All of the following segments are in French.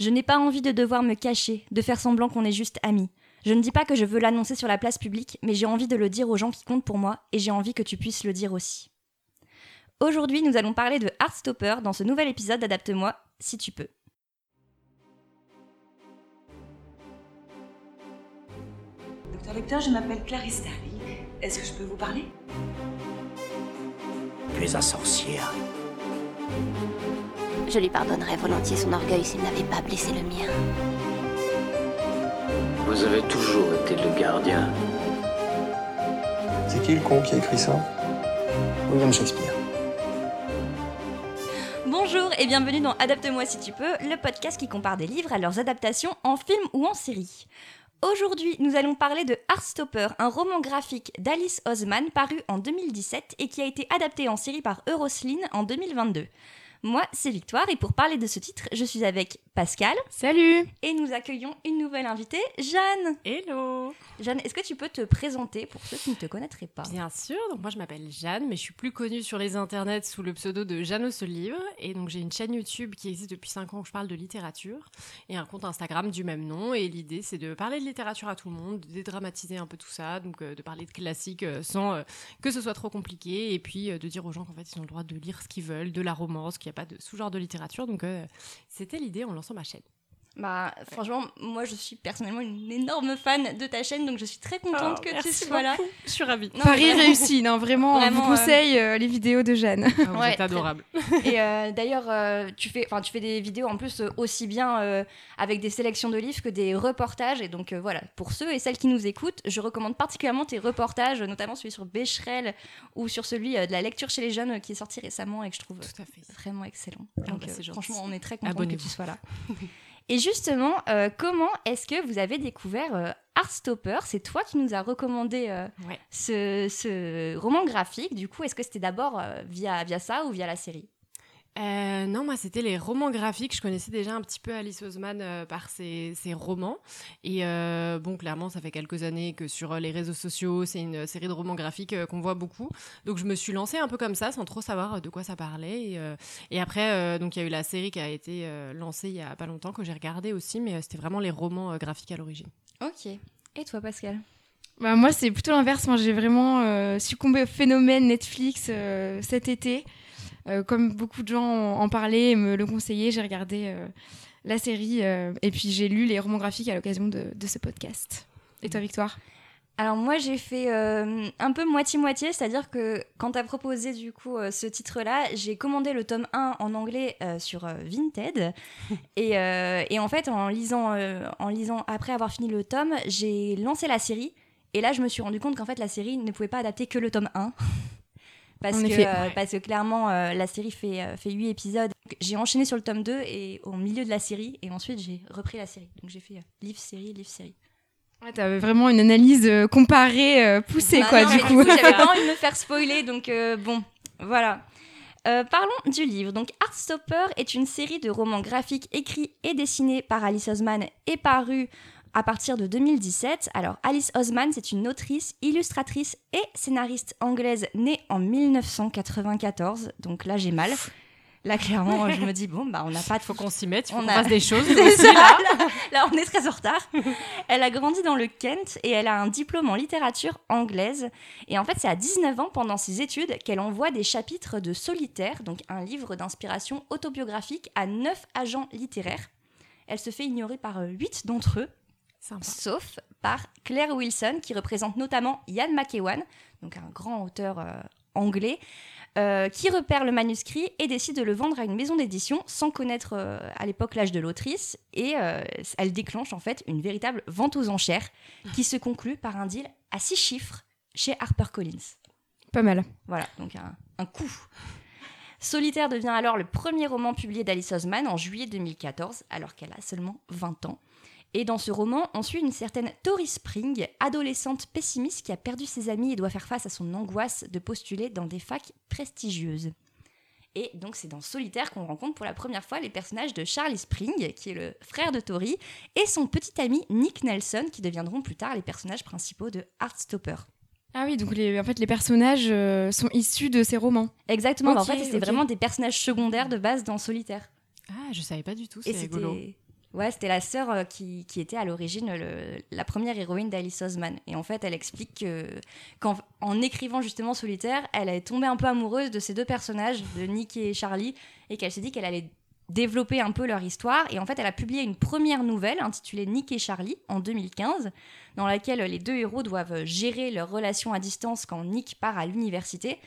Je n'ai pas envie de devoir me cacher, de faire semblant qu'on est juste amis. Je ne dis pas que je veux l'annoncer sur la place publique, mais j'ai envie de le dire aux gens qui comptent pour moi, et j'ai envie que tu puisses le dire aussi. Aujourd'hui, nous allons parler de Heartstopper dans ce nouvel épisode d'Adapte-moi, si tu peux. Docteur Lecteur, je m'appelle Clarisse Darling. Est-ce que je peux vous parler? Tu es un sorcier, Harry. Je lui pardonnerais volontiers son orgueil s'il n'avait pas blessé le mien. Vous avez toujours été le gardien. C'est qui le con qui a écrit ça? William Shakespeare. Bonjour et bienvenue dans Adapte-moi si tu peux, le podcast qui compare des livres à leurs adaptations en film ou en série. Aujourd'hui, nous allons parler de Heartstopper, un roman graphique d'Alice Osman paru en 2017 et qui a été adapté en série par Eurosline en 2022. Moi, c'est Victoire et pour parler de ce titre, je suis avec Pascal. Salut Et nous accueillons une nouvelle invitée, Jeanne. Hello Jeanne, est-ce que tu peux te présenter pour ceux qui ne te connaîtraient pas? Bien sûr, donc moi je m'appelle Jeanne, mais je suis plus connue sur les internets sous le pseudo de Jeanne au livre. Et donc j'ai une chaîne YouTube qui existe depuis 5 ans où je parle de littérature et un compte Instagram du même nom. Et l'idée c'est de parler de littérature à tout le monde, de dédramatiser un peu tout ça, donc euh, de parler de classiques euh, sans euh, que ce soit trop compliqué et puis de dire aux gens qu'en fait ils ont le droit de lire ce qu'ils veulent, de la romance, qu'il n'y a pas de sous-genre de littérature. Donc c'était l'idée en lançant ma chaîne. Bah, franchement, moi je suis personnellement une énorme fan de ta chaîne, donc je suis très contente Oh, que tu sois là. Je suis ravie. Non, Paris vraiment. réussi, non vraiment, Vraiment, on vous conseille euh, les vidéos de Jeanne. Ah, vous Ouais, êtes adorable. Et euh, d'ailleurs, euh, tu fais, enfin, tu fais des vidéos en plus euh, aussi bien euh, avec des sélections de livres que des reportages. Et donc euh, voilà, pour ceux et celles qui nous écoutent, je recommande particulièrement tes reportages, notamment celui sur Becherel ou sur celui euh, de la lecture chez les jeunes euh, qui est sorti récemment et que je trouve Tout à fait. vraiment excellent. Ah Donc bah, euh, franchement, on est très content que tu sois là. Et justement, euh, comment est-ce que vous avez découvert euh, Heartstopper? C'est toi qui nous as recommandé euh, Ouais. ce, ce roman graphique. Du coup, est-ce que c'était d'abord euh, via, via ça ou via la série? Euh, non, moi, c'était les romans graphiques. Je connaissais déjà un petit peu Alice Oseman euh, par ses, ses romans. Et euh, bon, clairement, ça fait quelques années que sur les réseaux sociaux, c'est une série de romans graphiques euh, qu'on voit beaucoup. Donc, je me suis lancée un peu comme ça, sans trop savoir de quoi ça parlait. Et, euh, et après, euh, donc, il y a eu la série qui a été euh, lancée il y a pas longtemps, que j'ai regardée aussi, mais euh, c'était vraiment les romans euh, graphiques à l'origine. Ok. Et toi, Pascal? Bah, moi c'est plutôt l'inverse, moi j'ai vraiment euh, succombé au phénomène Netflix euh, cet été. Euh, comme beaucoup de gens en, en parlaient et me le conseillaient, j'ai regardé euh, la série euh, et puis j'ai lu les romans graphiques à l'occasion de, de ce podcast. Et toi Victoire? Alors moi j'ai fait euh, un peu moitié-moitié, c'est-à-dire que quand tu as proposé du coup euh, ce titre-là, j'ai commandé le tome 1 en anglais euh, sur Vinted et, et en fait en lisant, en lisant après avoir fini le tome, j'ai lancé la série et là je me suis rendu compte qu'en fait la série ne pouvait pas adapter que le tome 1. Parce que, effet. euh, parce que clairement, euh, la série fait, euh, fait 8 épisodes. J'ai enchaîné sur le tome 2 et au milieu de la série, et ensuite j'ai repris la série. Donc j'ai fait livre-série, livre-série. ouais, T'avais vraiment une analyse comparée poussée Bah quoi non, du mais coup. j'avais pas envie de me faire spoiler, donc bon, voilà. Euh, parlons du livre. Donc, Heartstopper est une série de romans graphiques écrits et dessinés par Alice Osman et parus à partir de 2017. Alors, Alice Osman, c'est une autrice, illustratrice et scénariste anglaise née en 1994. Donc là, j'ai mal. Là, clairement, je me dis, bon, bah, on n'a pas de Faut qu'on s'y mette, faut On qu'on a- fasse des choses. aussi, ça, là. là, là, on est très en retard. Elle a grandi dans le Kent et elle a un diplôme en littérature anglaise. Et en fait, c'est à 19 ans, pendant ses études, qu'elle envoie des chapitres de Solitaire, donc un livre d'inspiration autobiographique, à neuf agents littéraires. Elle se fait ignorer par euh, huit d'entre eux, Sympa. sauf par Claire Wilson, qui représente notamment Ian McEwan, donc un grand auteur euh, anglais, euh, qui repère le manuscrit et décide de le vendre à une maison d'édition sans connaître euh, à l'époque l'âge de l'autrice. Et elle déclenche en fait une véritable vente aux enchères qui se conclut par un deal à six chiffres chez HarperCollins. Pas mal. Voilà, donc un, un coup. Solitaire devient alors le premier roman publié d'Alice Osman en juillet 2014, alors qu'elle a seulement 20 ans. Et dans ce roman, on suit une certaine Tori Spring, adolescente pessimiste qui a perdu ses amis et doit faire face à son angoisse de postuler dans des facs prestigieuses. Et donc c'est dans Solitaire qu'on rencontre pour la première fois les personnages de Charlie Spring, qui est le frère de Tori, et son petit ami Nick Nelson, qui deviendront plus tard les personnages principaux de Heartstopper. Ah oui, donc les, en fait les personnages euh, sont issus de ces romans. Exactement, en fait c'est vraiment des personnages secondaires de base dans Solitaire. Ah, je savais pas du tout, c'est rigolo. Ouais, c'était la sœur euh, qui, qui était à l'origine la première héroïne d'Alice Osman. Et en fait, elle explique que qu'en en écrivant justement Solitaire, elle est tombée un peu amoureuse de ces deux personnages, de Nick et Charlie, et qu'elle s'est dit qu'elle allait développer un peu leur histoire. Et en fait, elle a publié une première nouvelle intitulée Nick et Charlie en 2015, dans laquelle les deux héros doivent gérer leur relation à distance quand Nick part à l'université.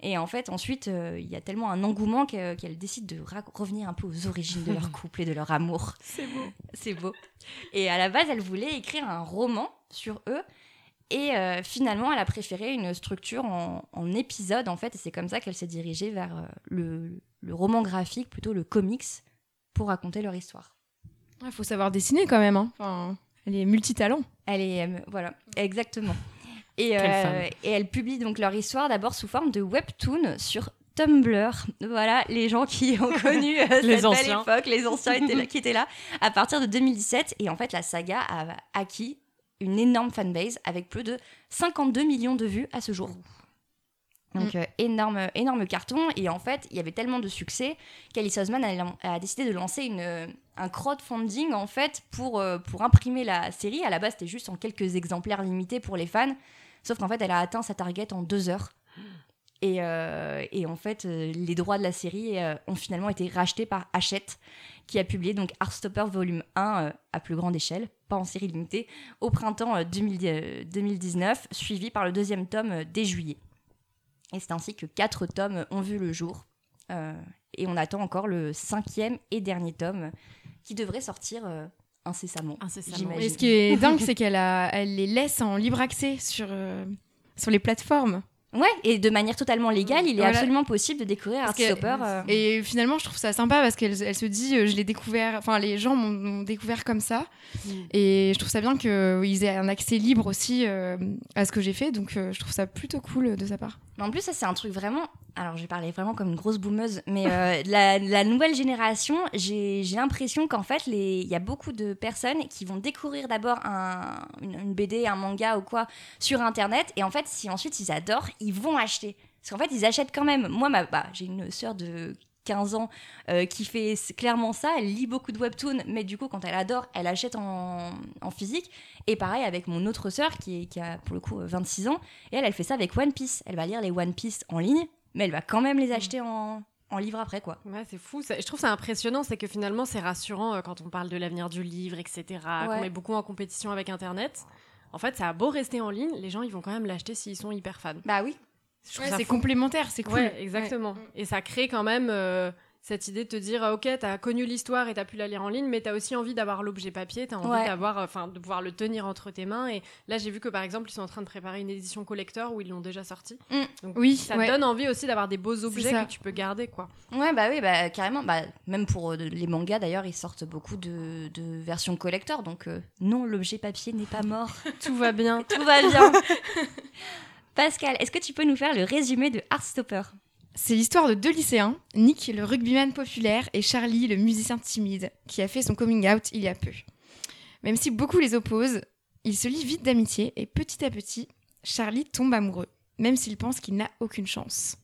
Et en fait, ensuite, euh, il y a tellement un engouement que- qu'elle décide de revenir un peu aux origines de leur couple et de leur amour. C'est beau. C'est beau. Et à la base, elle voulait écrire un roman sur eux. Et euh, finalement, elle a préféré une structure en, en épisode, en fait. Et c'est comme ça qu'elle s'est dirigée vers euh, le, le roman graphique, plutôt le comics, pour raconter leur histoire. Il faut savoir dessiner quand même. hein. Enfin, elle est multitalent. Elle est. euh, voilà, exactement. Et, euh, et elle publie donc leur histoire d'abord sous forme de webtoon sur Tumblr. Voilà, les gens qui ont connu euh, Les cette anciens. belle époque, les anciens étaient là- qui étaient là, à partir de 2017. Et en fait, la saga a acquis une énorme fanbase avec plus de 52 millions de vues à ce jour. Donc, euh, énorme, énorme carton. Et en fait, il y avait tellement de succès qu'Alice Osman a, a décidé de lancer une, un crowdfunding en fait pour, euh, pour imprimer la série. À la base, c'était juste en quelques exemplaires limités pour les fans. Sauf qu'en fait, elle a atteint sa target en deux heures. Et, euh, en fait, euh, les droits de la série euh, ont finalement été rachetés par Hachette, qui a publié donc Heartstopper volume 1 euh, à plus grande échelle, pas en série limitée, au printemps euh, 2000 euh, 2019, suivi par le deuxième tome dès juillet. Et c'est ainsi que quatre tomes ont vu le jour. Et on attend encore le cinquième et dernier tome qui devrait sortir incessamment. Et ce qui est dingue, c'est qu'elle a, elle les laisse en libre accès sur, euh, sur les plateformes. Ouais, et de manière totalement légale, il est Voilà. absolument possible de découvrir Heartstopper. euh, Et finalement, je trouve ça sympa parce qu'elle elle se dit, euh, je l'ai découvert, enfin, les gens m'ont découvert comme ça. Mm. Et je trouve ça bien qu'ils aient un accès libre aussi euh, à ce que j'ai fait. Donc, euh, je trouve ça plutôt cool de sa part. Mais en plus, ça, c'est un truc vraiment. Alors, je vais parler vraiment comme une grosse boumeuse, mais euh, la, la nouvelle génération, j'ai j'ai l'impression qu'en fait, il y a beaucoup de personnes qui vont découvrir d'abord un- une, une BD, un manga ou quoi sur Internet, et en fait, si ensuite ils adorent, ils vont acheter. Parce qu'en fait, ils achètent quand même. Moi, ma, bah, j'ai une sœur de 15 ans euh, qui fait clairement ça. Elle lit beaucoup de webtoons, mais du coup, quand elle adore, elle achète en, en physique. Et pareil avec mon autre sœur qui, est- qui a pour le coup euh, 26 ans. Et elle, elle fait ça avec One Piece. Elle va lire les One Piece en ligne, mais elle va quand même les acheter en, en livre après, quoi. Ouais, c'est fou. ça- Je trouve ça impressionnant, c'est que finalement, c'est rassurant euh, quand on parle de l'avenir du livre, etc. Ouais. Qu'on met beaucoup en compétition avec Internet. En fait, ça a beau rester en ligne, les gens, ils vont quand même l'acheter s'ils sont hyper fans. Bah oui. Ouais, c'est complémentaire, c'est cool. Ouais, exactement. Et ça crée quand même euh, cette idée de te dire, ah, ok, t'as connu l'histoire et t'as pu la lire en ligne, mais t'as aussi envie d'avoir l'objet papier, t'as envie Ouais. d'avoir, euh, enfin, de pouvoir le tenir entre tes mains. Et là, j'ai vu que par exemple, ils sont en train de préparer une édition collector où ils l'ont déjà sortie. Mm. Donc, Oui, ça ouais. donne envie aussi d'avoir des beaux objets que tu peux garder, quoi. Ouais, bah oui, bah carrément. Bah, même pour euh, les mangas, d'ailleurs, ils sortent beaucoup de, de versions collector. Donc, euh, non, l'objet papier n'est pas mort. Tout va bien. Tout va bien. Pascal, est-ce que tu peux nous faire le résumé de Heartstopper? C'est l'histoire de deux lycéens, Nick, le rugbyman populaire, et Charlie, le musicien timide, qui a fait son coming out il y a peu. Même si beaucoup les opposent, ils se lient vite d'amitié et petit à petit, Charlie tombe amoureux, même s'il pense qu'il n'a aucune chance.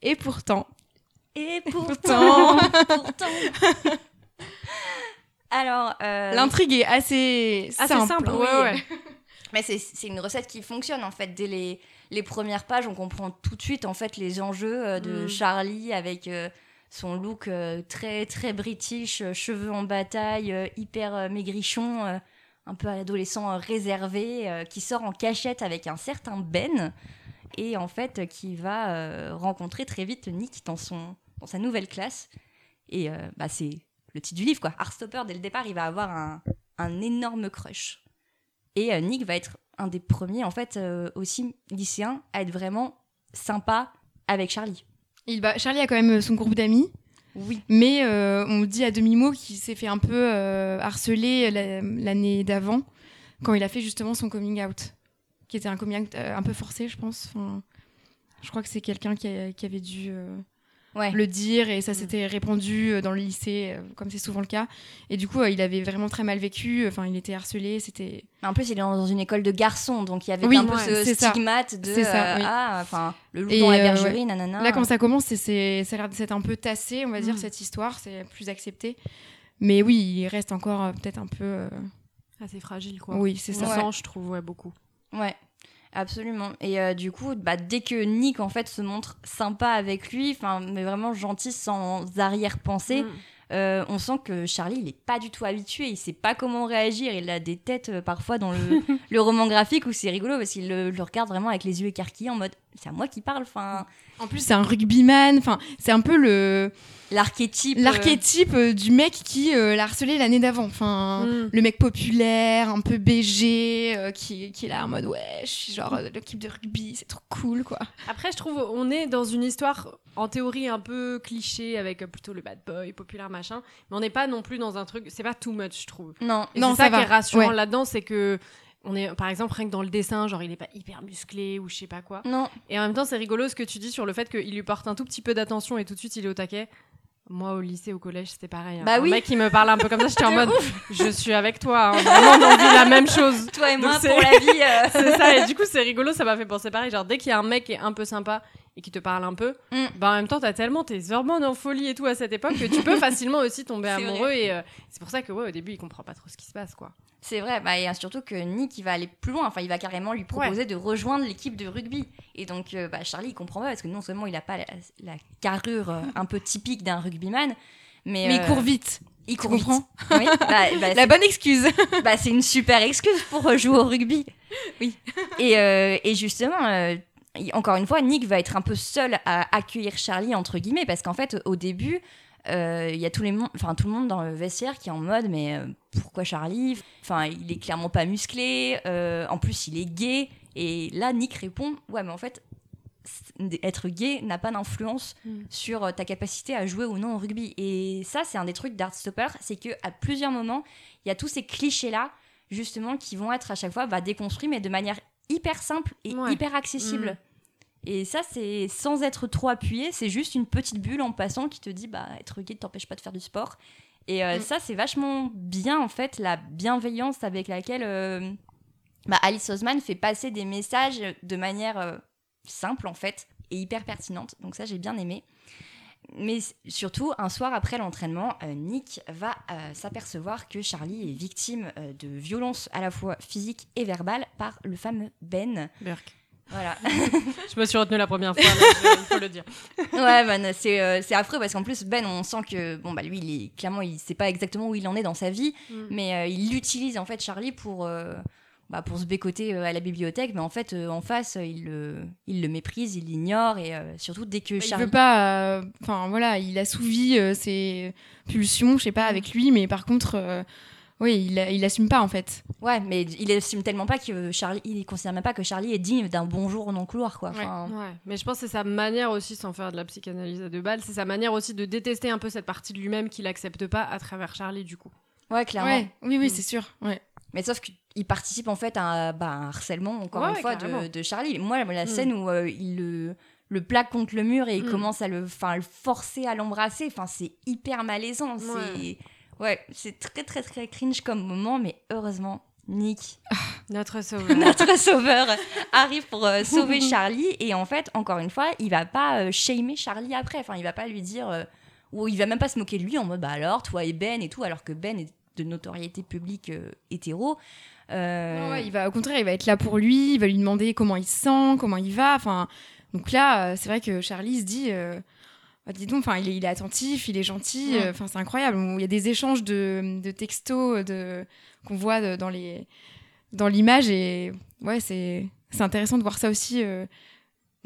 Et pourtant, Et Pourtant. pourtant. Alors, euh, l'intrigue est assez Assez simple. simple, oui. ouais, ouais. Mais c'est c'est une recette qui fonctionne en fait. Dès les, les premières pages, on comprend tout de suite en fait les enjeux euh, de Mm. Charlie avec euh, son look euh, très très british, cheveux en bataille, hyper maigrichon, un peu adolescent réservé, qui sort en cachette avec un certain Ben et en fait qui va rencontrer très vite Nick dans son dans sa nouvelle classe. Et bah c'est le titre du livre quoi. Heartstopper dès le départ, il va avoir un, un énorme crush. Et Nick va être un des premiers, en fait, euh, aussi lycéen, à être vraiment sympa avec Charlie. Il va- Charlie a quand même son groupe d'amis, Oui. mais euh, on dit à demi-mot qu'il s'est fait un peu euh, harceler la- l'année d'avant, quand il a fait justement son coming out, qui était un coming out euh, un peu forcé, je pense. Enfin, je crois que c'est quelqu'un qui, avait dû euh, Ouais. le dire et ça s'était répandu euh, dans le lycée, euh, comme c'est souvent le cas. Et du coup, euh, il avait vraiment très mal vécu. Enfin, il était harcelé. C'était En plus, il est dans une école de garçons, donc il y avait Oui, un peu ouais, ce ça. stigmate de ça, oui. ah, enfin, le loup Et, dans la bergerie, ouais. nanana. Là, quand ça commence, c'est, c'est- ça a l'air d'être un peu tassé, on va dire, Mm. cette histoire. C'est plus accepté. Mais oui, il reste encore peut-être un peu. euh, Assez fragile, quoi. Oui, c'est On ça. sent, je trouve, ouais, beaucoup. Ouais, absolument. Et euh, du coup, bah, dès que Nick en fait se montre sympa avec lui, enfin, mais vraiment gentil sans arrière-pensée, Mm. euh, on sent que Charlie, il est pas du tout habitué, il sait pas comment réagir, il a des têtes euh, parfois dans le, le roman graphique où c'est rigolo parce qu'il le, le regarde vraiment avec les yeux écarquillés en mode c'est à moi qui parle, enfin, En plus, c'est un rugbyman. Enfin, c'est un peu le l'archétype. euh, l'archétype euh, du mec qui euh, l'a harcelé l'année d'avant. Enfin, Mm. le mec populaire, un peu BG, euh, qui, qui est là en mode ouais, je suis genre euh, de l'équipe de rugby, c'est trop cool quoi. Après, je trouve, on est dans une histoire, en théorie, un peu cliché, avec plutôt le bad boy, populaire, machin. Mais on n'est pas non plus dans un truc, c'est pas too much, je trouve. Non, Et Non, c'est ça, ça qui va. est rassurant Ouais. là-dedans, c'est que on est, par exemple, rien que dans le dessin, genre il est pas hyper musclé ou je sais pas quoi. non, Et en même temps, c'est rigolo ce que tu dis sur le fait qu'il lui porte un tout petit peu d'attention et tout de suite il est au taquet. Moi, au lycée, au collège, c'était pareil. hein. Bah un oui. mec qui me parle un peu comme ça, j'étais en mode, je suis avec toi. hein. Vraiment, on vit la même chose. toi et moi pour la vie. euh, C'est ça. Et du coup, c'est rigolo. Ça m'a fait penser pareil. Genre, dès qu'il y a un mec qui est un peu sympa et qui te parle un peu, Mm. bah en même temps, t'as tellement tes hormones en folie et tout à cette époque que tu peux facilement aussi tomber amoureux. Et euh, c'est pour ça que, ouais, au début, il comprend pas trop ce qui se passe, quoi. C'est vrai, bah, et surtout que Nick il va aller plus loin, enfin il va carrément lui proposer de rejoindre l'équipe de rugby. Et donc euh, bah, Charlie il comprend pas parce que non seulement il a pas la, la carrure euh, un peu typique d'un rugbyman, mais, Mais il euh, court vite. il court vite. Oui, bah, bah, La bonne excuse. bah, c'est une super excuse pour euh, jouer au rugby. Oui. Et, euh, et justement, euh, encore une fois, Nick va être un peu seul à accueillir Charlie, entre guillemets, parce qu'en fait, au début, euh, il y a les mon- enfin, tout le monde dans le vestiaire qui est en mode, mais euh, pourquoi Charlie? Enfin, il est clairement pas musclé, euh, en plus, il est gay. Et là, Nick répond, ouais, mais en fait, être gay n'a pas d'influence Mm. sur ta capacité à jouer ou non au rugby. Et ça, c'est un des trucs d'Artstopper, c'est que à plusieurs moments, il y a tous ces clichés-là, justement, qui vont être à chaque fois bah, déconstruits, mais de manière hyper simple et Ouais. hyper accessible. Mm. Et ça, c'est sans être trop appuyé, c'est juste une petite bulle en passant qui te dit, bah, être gay ne t'empêche pas de faire du sport. Et euh, Mm. ça, c'est vachement bien, en fait, la bienveillance avec laquelle euh, bah, Alice Osman fait passer des messages de manière euh, simple, en fait, et hyper pertinente. Donc ça, j'ai bien aimé. Mais surtout, un soir après l'entraînement, Nick va s'apercevoir que Charlie est victime de violences à la fois physiques et verbales par le fameux Ben. Burke. Voilà. Je me suis retenue la première fois, il faut le dire. ouais, ben, c'est euh, affreux parce qu'en plus, Ben, on sent que, bon, bah lui, il est, clairement, il sait pas exactement où il en est dans sa vie, Mm. mais euh, il utilise en fait Charlie pour, euh, bah, pour se bécoter euh, à la bibliothèque, mais en fait, en face, il le, il le méprise, il l'ignore, et surtout dès que Il Charlie. veut pas. Enfin voilà, il assouvit ses pulsions, je sais pas, avec lui, mais par contre, oui, il, il assume pas en fait. Ouais, mais il assume tellement pas que Charlie, il considère même pas que Charlie est digne d'un bonjour dans le couloir, quoi. Enfin, Ouais, mais je pense que c'est sa manière aussi, sans faire de la psychanalyse à deux balles, c'est sa manière aussi de détester un peu cette partie de lui-même qu'il accepte pas à travers Charlie, du coup. ouais, clairement. Ouais, oui, oui, Mm. c'est sûr. Ouais. Mais sauf qu'il participe en fait à bah, un harcèlement, encore Ouais, une fois, de, de Charlie. Moi, la Mm. scène où euh, il le, le plaque contre le mur et il Mm. commence à le, enfin, le forcer à l'embrasser, enfin, c'est hyper malaisant. C'est ouais, c'est très, très, très cringe comme moment, mais heureusement, Nick, Notre sauveur. notre sauveur, arrive pour euh, sauver Charlie. Et en fait, encore une fois, il va pas euh, shamer Charlie après. Enfin, il va pas lui dire. euh, ou il va même pas se moquer de lui en mode bah alors, toi et Ben et tout, alors que Ben est de notoriété publique hétéro. Non, ouais, il va, au contraire, il va être là pour lui, il va lui demander comment il se sent, comment il va. Enfin, donc là, c'est vrai que Charlie se dit, bah, dis donc, il est, il est attentif, il est gentil. Ouais. euh, Enfin, c'est incroyable. Il y a des échanges de, de textos de, qu'on voit de- dans les dans l'image et ouais, c'est c'est intéressant de voir ça aussi. euh,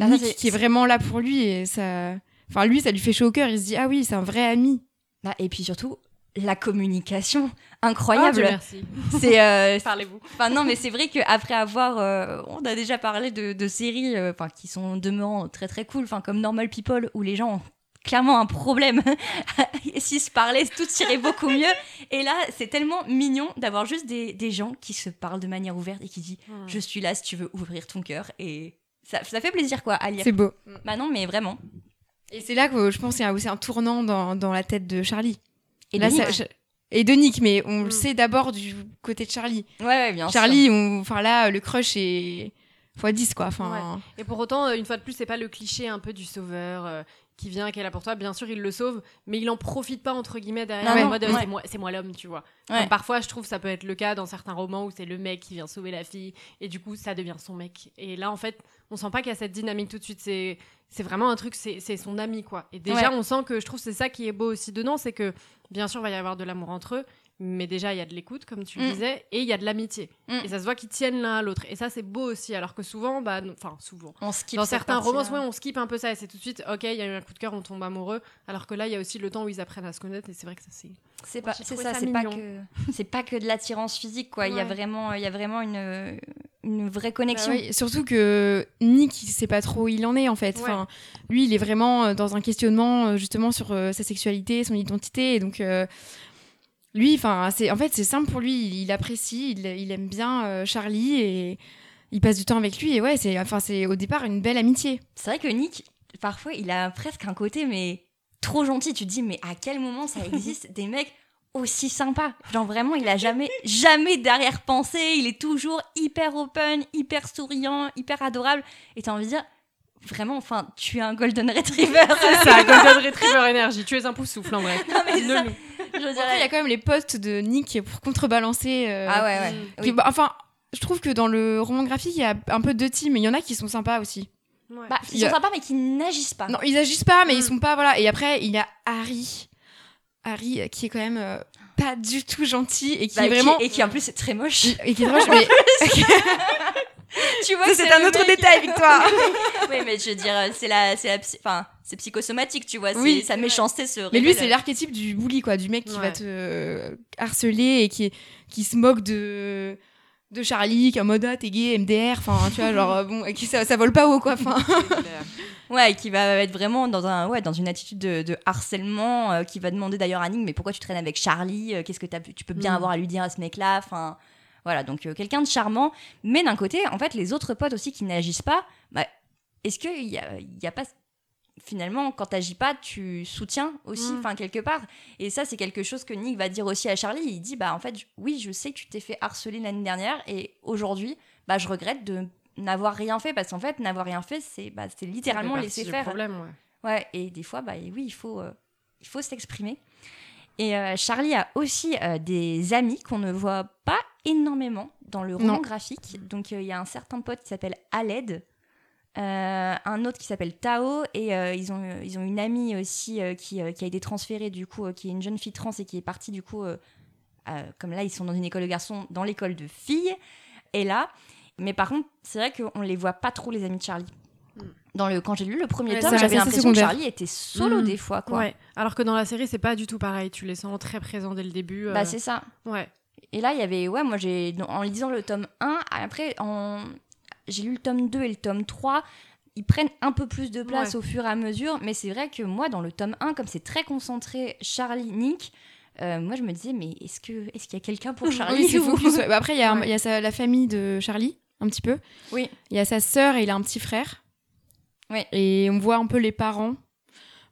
Ah, Nick qui est vraiment là pour lui et ça, enfin, lui, ça lui fait chaud au cœur. Il se dit, ah oui, c'est un vrai ami. Bah, et puis surtout, la communication Ah, incroyable. merci. c'est, euh, Parlez-vous. enfin non, mais c'est vrai qu'après avoir, euh, on a déjà parlé de, de séries, euh, qui sont demeurant très très cool, enfin comme Normal People où les gens clairement un problème. S'ils se parlaient, tout irait beaucoup mieux. Et là, c'est tellement mignon d'avoir juste des, des gens qui se parlent de manière ouverte et qui disent je suis là si tu veux ouvrir ton cœur et ça, ça fait plaisir quoi à lire. C'est beau. Bah non, mais vraiment. Et c'est là que je pense qu'il y a aussi un tournant dans, dans la tête de Charlie. Et là, de ça- je- et de Nick, mais on Mm. le sait d'abord du côté de Charlie. Ouais, ouais, bien sûr. Charlie, on- enfin là, le crush est x10 quoi. Enfin, Et pour autant, une fois de plus, c'est pas le cliché un peu du sauveur. euh, qui vient, est là pour toi. Bien sûr, il le sauve, mais il en profite pas entre guillemets derrière. Non, mode, euh, ouais. c'est moi, c'est moi l'homme, tu vois. Ouais. Enfin, parfois, je trouve ça peut être le cas dans certains romans où c'est le mec qui vient sauver la fille et du coup, ça devient son mec. Et là, en fait, on sent pas qu'il y a cette dynamique tout de suite. C'est c'est vraiment un truc, c'est son ami quoi. Et déjà, Ouais. on sent que je trouve que c'est ça qui est beau aussi dedans, c'est que bien sûr, il va y avoir de l'amour entre eux. Mais déjà, il y a de l'écoute, comme tu le Mm. disais, et il y a de l'amitié. Mm. Et ça se voit qu'ils tiennent l'un à l'autre. Et ça, c'est beau aussi. Alors que souvent, bah, enfin, souvent. On skip Dans certains romans, ouais, on skip un peu ça et c'est tout de suite, ok, il y a eu un coup de cœur, on tombe amoureux. Alors que là, il y a aussi le temps où ils apprennent à se connaître et c'est vrai que ça c'est. C'est pas, c'est ça, ça c'est pas que, c'est pas que de l'attirance physique, quoi. Il y a vraiment, il y a vraiment une, une vraie connexion. Bah oui, surtout que Nick, il sait pas trop où il en est en fait. Ouais. Enfin, lui, il est vraiment euh, dans un questionnement euh, justement sur euh, sa sexualité, son identité. Et donc, euh, lui, enfin, c'est en fait c'est simple pour lui. Il, il apprécie, il, il aime bien euh, Charlie et il passe du temps avec lui. Et ouais, c'est enfin c'est au départ une belle amitié. C'est vrai que Nick, parfois, il a presque un côté, mais trop gentil. Tu te dis, mais à quel moment ça existe des mecs aussi sympas? Genre vraiment, il a jamais, jamais d'arrière-pensée. Il est toujours hyper open, hyper souriant, hyper adorable. Et t'as envie de dire, vraiment, enfin, tu es un golden retriever. C'est ça, Golden Retriever Energy. Tu es un pouf-souffle en vrai. Non, mais c'est Dis-le ça. Je il y a quand même les potes de Nick pour contrebalancer. euh, Ah ouais, ouais. Qui- Oui. bah, enfin, je trouve que dans le roman graphique, il y a un peu deux teams. Il y en a qui sont sympas aussi. Ouais. Bah, Il ils a- sont sympas, mais qui n'agissent pas. Non, ils agissent pas, mais Mm. ils sont pas voilà. Et après, il y a Harry, Harry euh, qui est quand même euh, pas du tout gentil et qui Bah, est qui- vraiment et qui en plus est très moche. et qui est moche, mais tu vois, c'est un autre mec- détail, Victoire. oui, mais je veux dire, c'est la, c'est la, psy- enfin, c'est psychosomatique, tu vois. c'est- Oui, sa méchanceté se. mais lui, c'est l'archétype du bully quoi, du mec qui Ouais. va te euh, harceler et qui qui se moque de de Charlie, qui est en mode ah t'es gay, MDR, enfin tu vois genre euh, bon, et qui ça, ça vole pas haut quoi, enfin. Ouais, qui va être vraiment dans un, ouais, dans une attitude de, de harcèlement, euh, qui va demander d'ailleurs à Nick, mais pourquoi tu traînes avec Charlie Euh, Qu'est-ce que tu peux bien Mm. avoir à lui dire à ce mec-là Enfin, voilà, donc euh, quelqu'un de charmant. Mais d'un côté, en fait, les autres potes aussi qui n'agissent pas, bah, est-ce qu'il y a, il y a pas finalement, quand t'agis pas, tu soutiens aussi, Mm. enfin quelque part? Et ça, c'est quelque chose que Nick va dire aussi à Charlie. Il dit, bah en fait, oui, je sais que tu t'es fait harceler l'année dernière, et aujourd'hui, bah je regrette de n'avoir rien fait, parce qu'en fait, n'avoir rien fait, c'est bah, c'est littéralement laisser faire. problème, ouais. Ouais, et des fois, bah oui, il faut, euh, il faut s'exprimer. Et euh, Charlie a aussi euh, des amis qu'on ne voit pas énormément dans le roman Non. graphique. Donc euh, il y a un certain pote qui s'appelle Aled, euh, un autre qui s'appelle Tao, et euh, ils, ont, ils ont une amie aussi euh, qui, qui a été transférée, du coup, qui est une jeune fille trans et qui est partie, du coup, comme là, ils sont dans une école de garçons, dans l'école de filles. Et là, mais par contre, c'est vrai qu'on les voit pas trop, les amis de Charlie. Mm. Dans le, quand j'ai lu le premier Ouais, tome, j'avais l'impression que. Charlie était solo Mm. des fois, quoi. Ouais. Alors que dans la série, c'est pas du tout pareil. Tu les sens très présents dès le début. Bah, c'est ça. Ouais. Et là, il y avait, ouais, moi, j'ai, en lisant le tome 1, après, en... j'ai lu le tome 2 et le tome 3, ils prennent un peu plus de place Ouais. au fur et à mesure, mais c'est vrai que moi, dans le tome 1, comme c'est très concentré Charlie, Nick, euh, moi, je me disais, mais est-ce, que, est-ce qu'il y a quelqu'un pour Charlie Oui, focus, ouais. Bah, après, il y a, un- Ouais. il y a sa- la famille de Charlie, un petit peu. Oui. Il y a sa sœur et il a un petit frère. Ouais. Et on voit un peu les parents.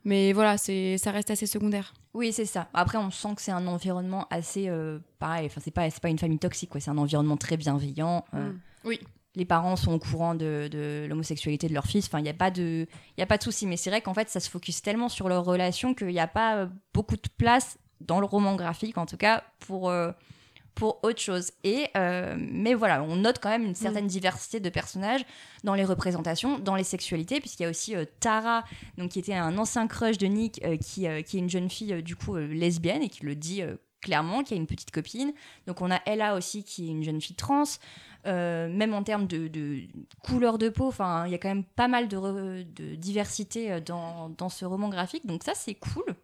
Mais voilà, c'est ça reste assez secondaire. Oui, c'est ça. Après, on sent que c'est un environnement assez euh, pareil. Enfin, c'est pas, c'est pas une famille toxique, quoi. C'est un environnement très bienveillant. euh, Mm. Oui. Les parents sont au courant de, de l'homosexualité de leur fils. Enfin, il n'y a pas de, il y a pas de souci. Mais c'est vrai qu'en fait, ça se focus tellement sur leur relation qu'il n'y a pas euh, beaucoup de place dans le roman graphique, en tout cas, pour pour autre chose. Et euh, mais voilà, on note quand même une certaine diversité de personnages dans les représentations, dans les sexualités, puisqu'il y a aussi euh, Tara, donc qui était un ancien crush de Nick, euh, qui, qui est une jeune fille du coup lesbienne et qui le dit clairement, qui a une petite copine. Donc on a Ella aussi, qui est une jeune fille trans. Euh, même en termes de, de couleur de peau, enfin, il y a quand même pas mal de, re- de diversité dans, dans ce roman graphique. Donc ça, c'est cool,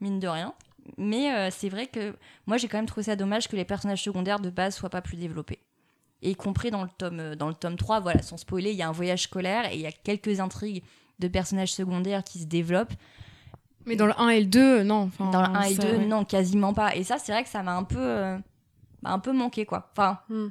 mine de rien. Mais euh, c'est vrai que moi, j'ai quand même trouvé ça dommage que les personnages secondaires de base soient pas plus développés. Et y compris dans le tome, euh, dans le tome 3, voilà, sans spoiler, il y a un voyage scolaire et il y a quelques intrigues de personnages secondaires qui se développent. Mais dans le 1 et le 2, non. Dans le 1 et ça, 2, ouais. non, quasiment pas. Et ça, c'est vrai que ça m'a un peu, euh, un peu manqué, quoi. Enfin, Hmm.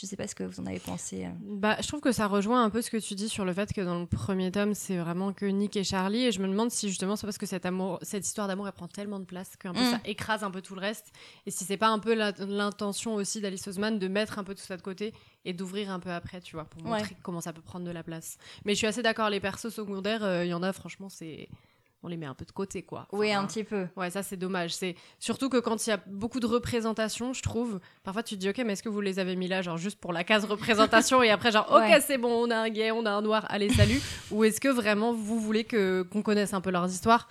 Je sais pas ce que vous en avez pensé. euh. Bah, je trouve que ça rejoint un peu ce que tu dis sur le fait que dans le premier tome, c'est vraiment que Nick et Charlie. Et je me demande si justement c'est parce que cet amour, cette histoire d'amour, elle prend tellement de place qu'un peu Mm. ça écrase un peu tout le reste. Et si c'est pas un peu l'intention aussi d'Alice Oseman de mettre un peu tout ça de côté et d'ouvrir un peu après, tu vois, pour montrer Ouais. comment ça peut prendre de la place. Mais je suis assez d'accord, les persos secondaires, euh, il y en a, franchement, c'est on les met un peu de côté, quoi. Oui, un petit peu. Ouais, ça c'est dommage. C'est surtout que quand il y a beaucoup de représentations, je trouve, parfois tu te dis ok, mais est-ce que vous les avez mis là, genre juste pour la case représentation et après genre ok, Ouais. c'est bon, on a un gay, on a un noir, allez salut, ou est-ce que vraiment vous voulez que qu'on connaisse un peu leurs histoires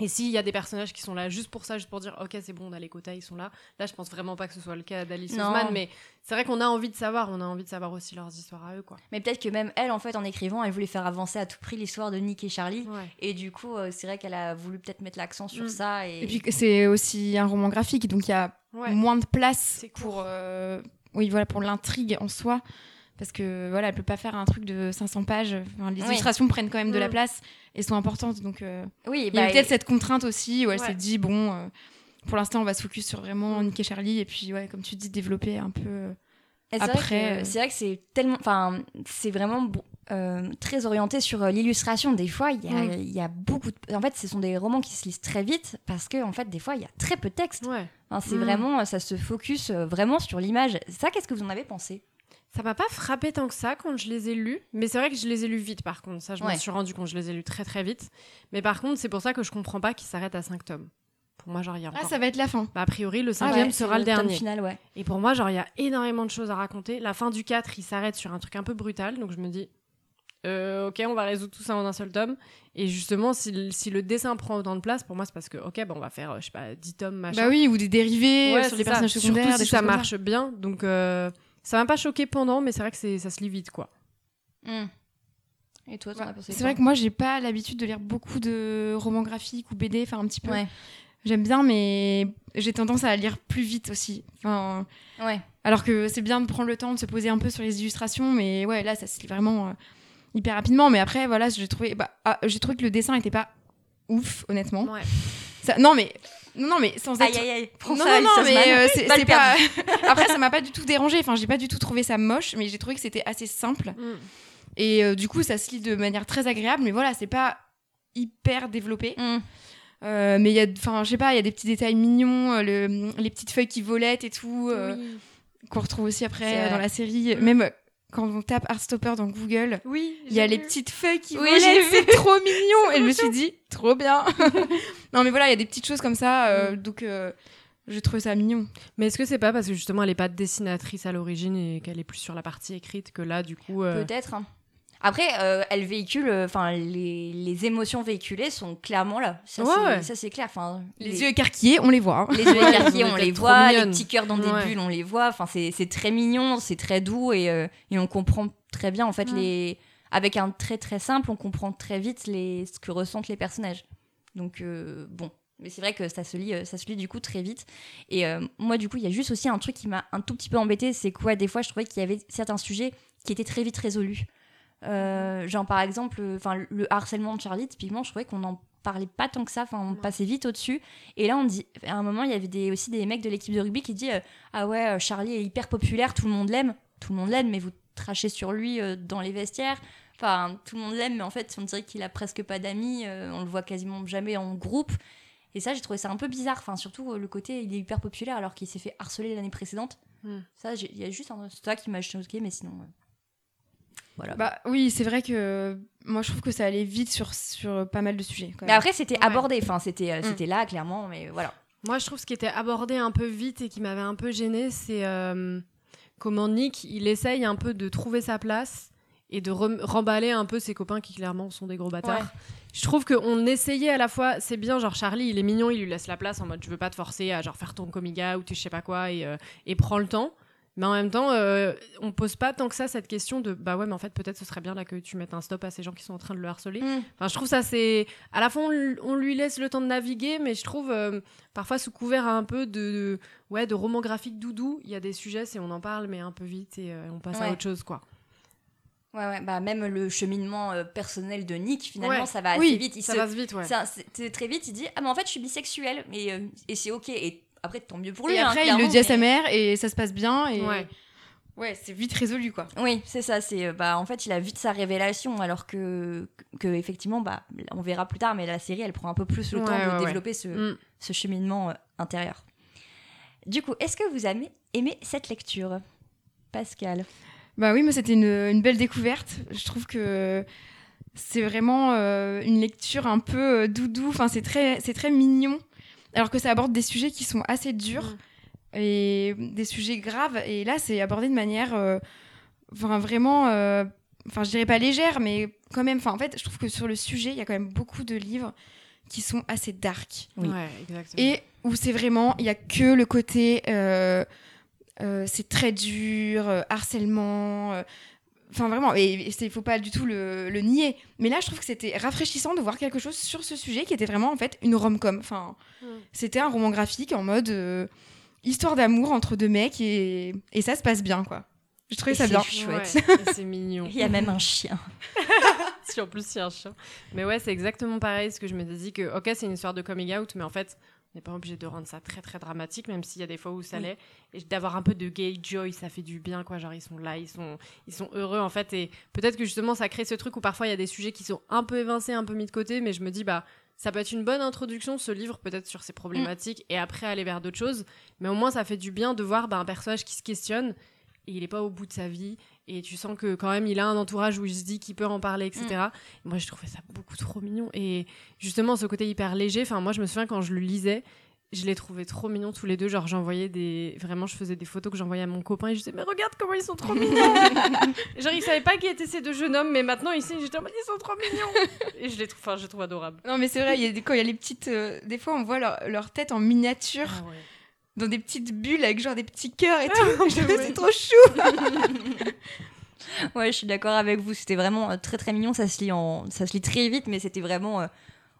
et s'il y a des personnages qui sont là juste pour ça, juste pour dire ok c'est bon on a les quotas ils sont là, là je pense vraiment pas que ce soit le cas d'Alice. Oseman, mais c'est vrai qu'on a envie de savoir, on a envie de savoir aussi leurs histoires à eux quoi. Mais peut-être que même elle, en fait, en écrivant, elle voulait faire avancer à tout prix l'histoire de Nick et Charlie. Ouais. Et du coup, euh, c'est vrai qu'elle a voulu peut-être mettre l'accent sur Mm. ça. Et, Et puis que c'est aussi un roman graphique, donc il y a Ouais. moins de place pour, euh, oui, voilà, pour l'intrigue en soi. Parce que voilà, elle peut pas faire un truc de 500 pages. Enfin, les Oui. illustrations prennent quand même de la Mm. place et sont importantes. Donc euh, oui, il y a bah, peut-être cette contrainte aussi où elle Ouais. s'est dit bon, euh, pour l'instant on va se focus sur vraiment Nick et Charlie et puis ouais, comme tu dis, développer un peu. euh, Et Après, c'est vrai que c'est tellement, enfin, c'est vraiment euh, très orienté sur l'illustration. Des fois, il y, a, Mm. il y a beaucoup. De... En fait, ce sont des romans qui se lisent très vite parce que, en fait, des fois, il y a très peu de texte. Ouais. Enfin, c'est Mm. vraiment, ça se focus vraiment sur l'image. Ça, qu'est-ce que vous en avez pensé? Ça m'a pas frappé tant que ça quand je les ai lus, mais c'est vrai que je les ai lus vite par contre. Ça, je Ouais. m'en suis rendu compte, je les ai lus très très vite. Mais par contre, c'est pour ça que je comprends pas qu'ils s'arrêtent à 5 tomes. Pour moi, genre, il y a encore. Ah, ça va être la fin. Bah, a priori, le Ah cinquième ouais, sera le dernier. final, ouais. Et pour moi, genre, il y a énormément de choses à raconter. La fin du 4, il s'arrête sur un truc un peu brutal, donc je me dis, euh, ok, on va résoudre tout ça en un seul tome. Et justement, si, le- si le dessin prend autant de place, pour moi, c'est parce que, ok, bah, on va faire, euh, je sais pas, 10 tomes, machin. Bah oui, ou des dérivés Ouais, sur les ça. personnages secondaires. Surtout des si ça. marche bien. Donc, euh, ça m'a pas choqué pendant, mais c'est vrai que ça se lit vite, quoi. Mm. Et toi, t'en as pensé C'est vrai que moi, j'ai pas l'habitude de lire beaucoup de romans graphiques ou BD, enfin un petit peu. Ouais. J'aime bien, mais j'ai tendance à lire plus vite aussi. Enfin, Ouais. alors que c'est bien de prendre le temps de se poser un peu sur les illustrations, mais ouais, là, ça se lit vraiment euh, hyper rapidement. Mais après, voilà, j'ai trouvé, bah, ah, j'ai trouvé que le dessin était pas ouf, honnêtement. Ouais. Ça- non, mais non, non, mais sans être. Aïe, aïe, aïe. Prends non, ça, non, mais euh, c'est pas. Après, ça m'a pas du tout dérangé. Enfin, j'ai pas du tout trouvé ça moche, mais j'ai trouvé que c'était assez simple. Mm. Et euh, du coup, ça se lit de manière très agréable, mais voilà, c'est pas hyper développé. Mm. Euh, mais il y a, enfin, je sais pas, il y a des petits détails mignons, le- les petites feuilles qui volettent et tout, Oui. qu'on retrouve aussi après dans la série. Mm. Même quand on tape Heartstopper dans Google, Oui. il y a les petites feuilles qui Oui, c'est trop mignon. Et je me suis dit, trop bien. non, mais voilà, il y a des petites choses comme ça, euh, donc euh, j'ai trouvé ça mignon. Mais est-ce que c'est pas parce que justement elle est pas dessinatrice à l'origine et qu'elle est plus sur la partie écrite que là du coup euh, Peut-être. hein. Après, euh, elle véhicule, euh, enfin, les, les émotions véhiculées sont clairement là. Ça, Ouais, c'est- ouais. ça, c'est clair. Enfin, Les, yeux écarquillés, on les voit. hein. les yeux écarquillés, on les voit. Les petits cœurs dans des bulles, on les voit. Enfin, c'est c'est très mignon, c'est très doux et, euh, et on comprend très bien, en fait, les... avec un trait très simple, on comprend très vite les... ce que ressentent les personnages. Donc, euh, bon. Mais c'est vrai que ça se lit, ça se lit du coup très vite. Et euh, moi, du coup, il y a juste aussi un truc qui m'a un tout petit peu embêté, c'est quoi Des fois, je trouvais qu'il y avait certains sujets qui étaient très vite résolus. Euh, genre, par exemple, euh, enfin, le harcèlement de Charlie, typiquement, je trouvais qu'on n'en parlait pas tant que ça. Enfin, on passait vite au-dessus. Et là, on dit, à un moment, il y avait des, aussi des mecs de l'équipe de rugby qui disent euh, Ah ouais, euh, Charlie est hyper populaire, tout le monde l'aime. Tout le monde l'aime, mais vous trachez sur lui euh, dans les vestiaires. Enfin, tout le monde l'aime, mais en fait, on dirait qu'il a presque pas d'amis. on le voit quasiment jamais en groupe. Et ça, j'ai trouvé ça un peu bizarre. Enfin, surtout le côté, il est hyper populaire alors qu'il s'est fait harceler l'année précédente. Hmm. Ça, il y a juste un, ça qui m'a choqué, mais sinon. Voilà. Bah oui, c'est vrai que moi je trouve que ça allait vite sur, sur pas mal de sujets. quand mais après, c'était Ouais. abordé. Enfin, c'était, euh, Mm. c'était là, clairement, mais voilà. Moi, je trouve ce qui était abordé un peu vite et qui m'avait un peu gêné, c'est euh, comment Nick, il essaye un peu de trouver sa place et de rem- remballer un peu ses copains qui clairement sont des gros bâtards. Ouais. Je trouve qu'on essayait à la fois, c'est bien, genre Charlie, il est mignon, il lui laisse la place en mode je veux pas te forcer à genre faire ton comiga ou tu je sais pas quoi et, euh, et prends le temps. Mais en même temps, euh, on pose pas tant que ça cette question de bah ouais, mais en fait, peut-être ce serait bien là que tu mettes un stop à ces gens qui sont en train de le harceler. Mm. Enfin, je trouve ça c'est à la fois on, lui laisse le temps de naviguer, mais je trouve euh, parfois sous couvert un peu de, de- ouais de roman graphique doudou, il y a des sujets c'est on en parle mais un peu vite et euh, on passe à autre chose quoi. Ouais, ouais, bah même le cheminement euh, personnel de Nick, finalement, Ouais. ça va assez Oui, vite. Il ça se- passe vite ouais. c'est très vite, il dit Ah, mais en fait, je suis bisexuel. Mais, euh, et c'est ok. Et après, tant mieux pour lui. Et hein, après, il le dit à mais- sa mère et ça se passe bien. Et... Ouais. Ouais, c'est vite résolu quoi. Oui, c'est ça. C'est euh, bah en fait, il a vite sa révélation, alors que, que effectivement, bah on verra plus tard, mais la série, elle prend un peu plus le Ouais, temps de ouais, développer ce, Mm. ce cheminement euh, intérieur. Du coup, est-ce que vous avez aimé cette lecture, Pascal? Bah oui, mais c'était une, une belle découverte. Je trouve que c'est vraiment euh, une lecture un peu doudou. Enfin, c'est très, c'est très mignon. Alors que ça aborde des sujets qui sont assez durs et des sujets graves. Et là, c'est abordé de manière, euh, enfin, vraiment, euh, enfin, je dirais pas légère, mais quand même. Enfin, en fait, je trouve que sur le sujet, il y a quand même beaucoup de livres qui sont assez dark. Oui. Ouais, exactement. Et où c'est vraiment, il y a que le côté, euh, euh, c'est très dur, euh, harcèlement. Enfin, vraiment, et il faut pas du tout le, le nier. Mais là, je trouve que c'était rafraîchissant de voir quelque chose sur ce sujet qui était vraiment, en fait, une rom-com. Enfin, Mm. c'était un roman graphique en mode euh, histoire d'amour entre deux mecs et, et ça se passe bien, quoi. Je trouvais Et ça c'est bien. chouette. Ouais, c'est mignon. Il y a même un chien. si en plus il y a un chien. Mais ouais, c'est exactement pareil. Ce que je me dit que, ok, c'est une histoire de coming out, mais en fait, on n'est pas obligé de rendre ça très très dramatique, même s'il y a des fois où ça Oui. l'est. Et d'avoir un peu de gay joy, ça fait du bien, quoi. Genre, ils sont là, ils sont, ils sont heureux, en fait. Et peut-être que justement, ça crée ce truc où parfois il y a des sujets qui sont un peu évincés, un peu mis de côté, mais je me dis, bah. Ça peut être une bonne introduction, ce livre, peut-être sur ces problématiques, et après aller vers d'autres choses. Mais au moins, ça fait du bien de voir bah, un personnage qui se questionne, et il n'est pas au bout de sa vie, et tu sens que quand même il a un entourage où il se dit qu'il peut en parler, etc. Moi, je trouvais ça beaucoup trop mignon. Et justement, ce côté hyper léger, enfin, moi, je me souviens quand je le lisais, je les trouvais trop mignons tous les deux. Genre, j'envoyais des. Vraiment, je faisais des photos que j'envoyais à mon copain et je disais, mais regarde comment ils sont trop mignons Genre, il savait pas qui étaient ces deux jeunes hommes, mais maintenant, ici, j'étais en mode, ils sont trop mignons Et je les trouve, enfin, je les trouve adorables. Non, mais c'est vrai, il y a des, quand il y a les petites. euh, des fois, on voit leur, leur tête en miniature dans des petites bulles avec genre des petits cœurs et tout. C'est trop chou. Ouais, je suis d'accord avec vous. C'était vraiment euh, très très mignon. Ça se lit en, ça se lit très vite, mais c'était vraiment. euh,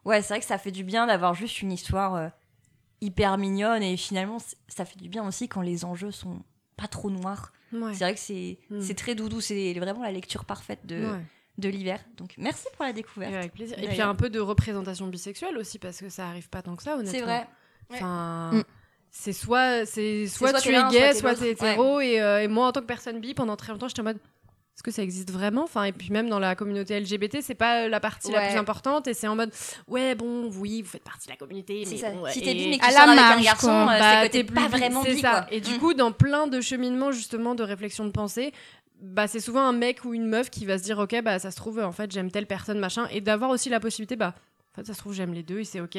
Ouais, c'est vrai que ça fait du bien d'avoir juste une histoire euh, hyper mignonne et finalement ça fait du bien aussi quand les enjeux sont pas trop noirs. Ouais. C'est vrai que c'est Mm. très doudou. C'est vraiment la lecture parfaite de, Ouais. de l'hiver. Donc merci pour la Et découverte. avec plaisir. Et puis un peu de représentation bisexuelle aussi, parce que ça arrive pas tant que ça, honnêtement. C'est vrai. Enfin. C'est soit, c'est soit, soit tu es gay, soit t'es l'autre. hétéro. Et, euh, et moi, en tant que personne bi, pendant très longtemps, j'étais en mode. Est-ce que ça existe vraiment? Enfin, Et puis même dans la communauté LGBT, c'est pas la partie la plus importante. Et c'est en mode, ouais, bon, oui, vous faites partie de la communauté. Mais bon, Si t'es bi mais que tu sors avec un garçon, euh, bah, c'est pas vraiment bi. ça. quoi. Et du Mm. coup, dans plein de cheminements justement de réflexion de pensée, bah c'est souvent un mec ou une meuf qui va se dire ok bah ça se trouve en fait j'aime telle personne machin et d'avoir aussi la possibilité bah en fait ça se trouve j'aime les deux et c'est ok.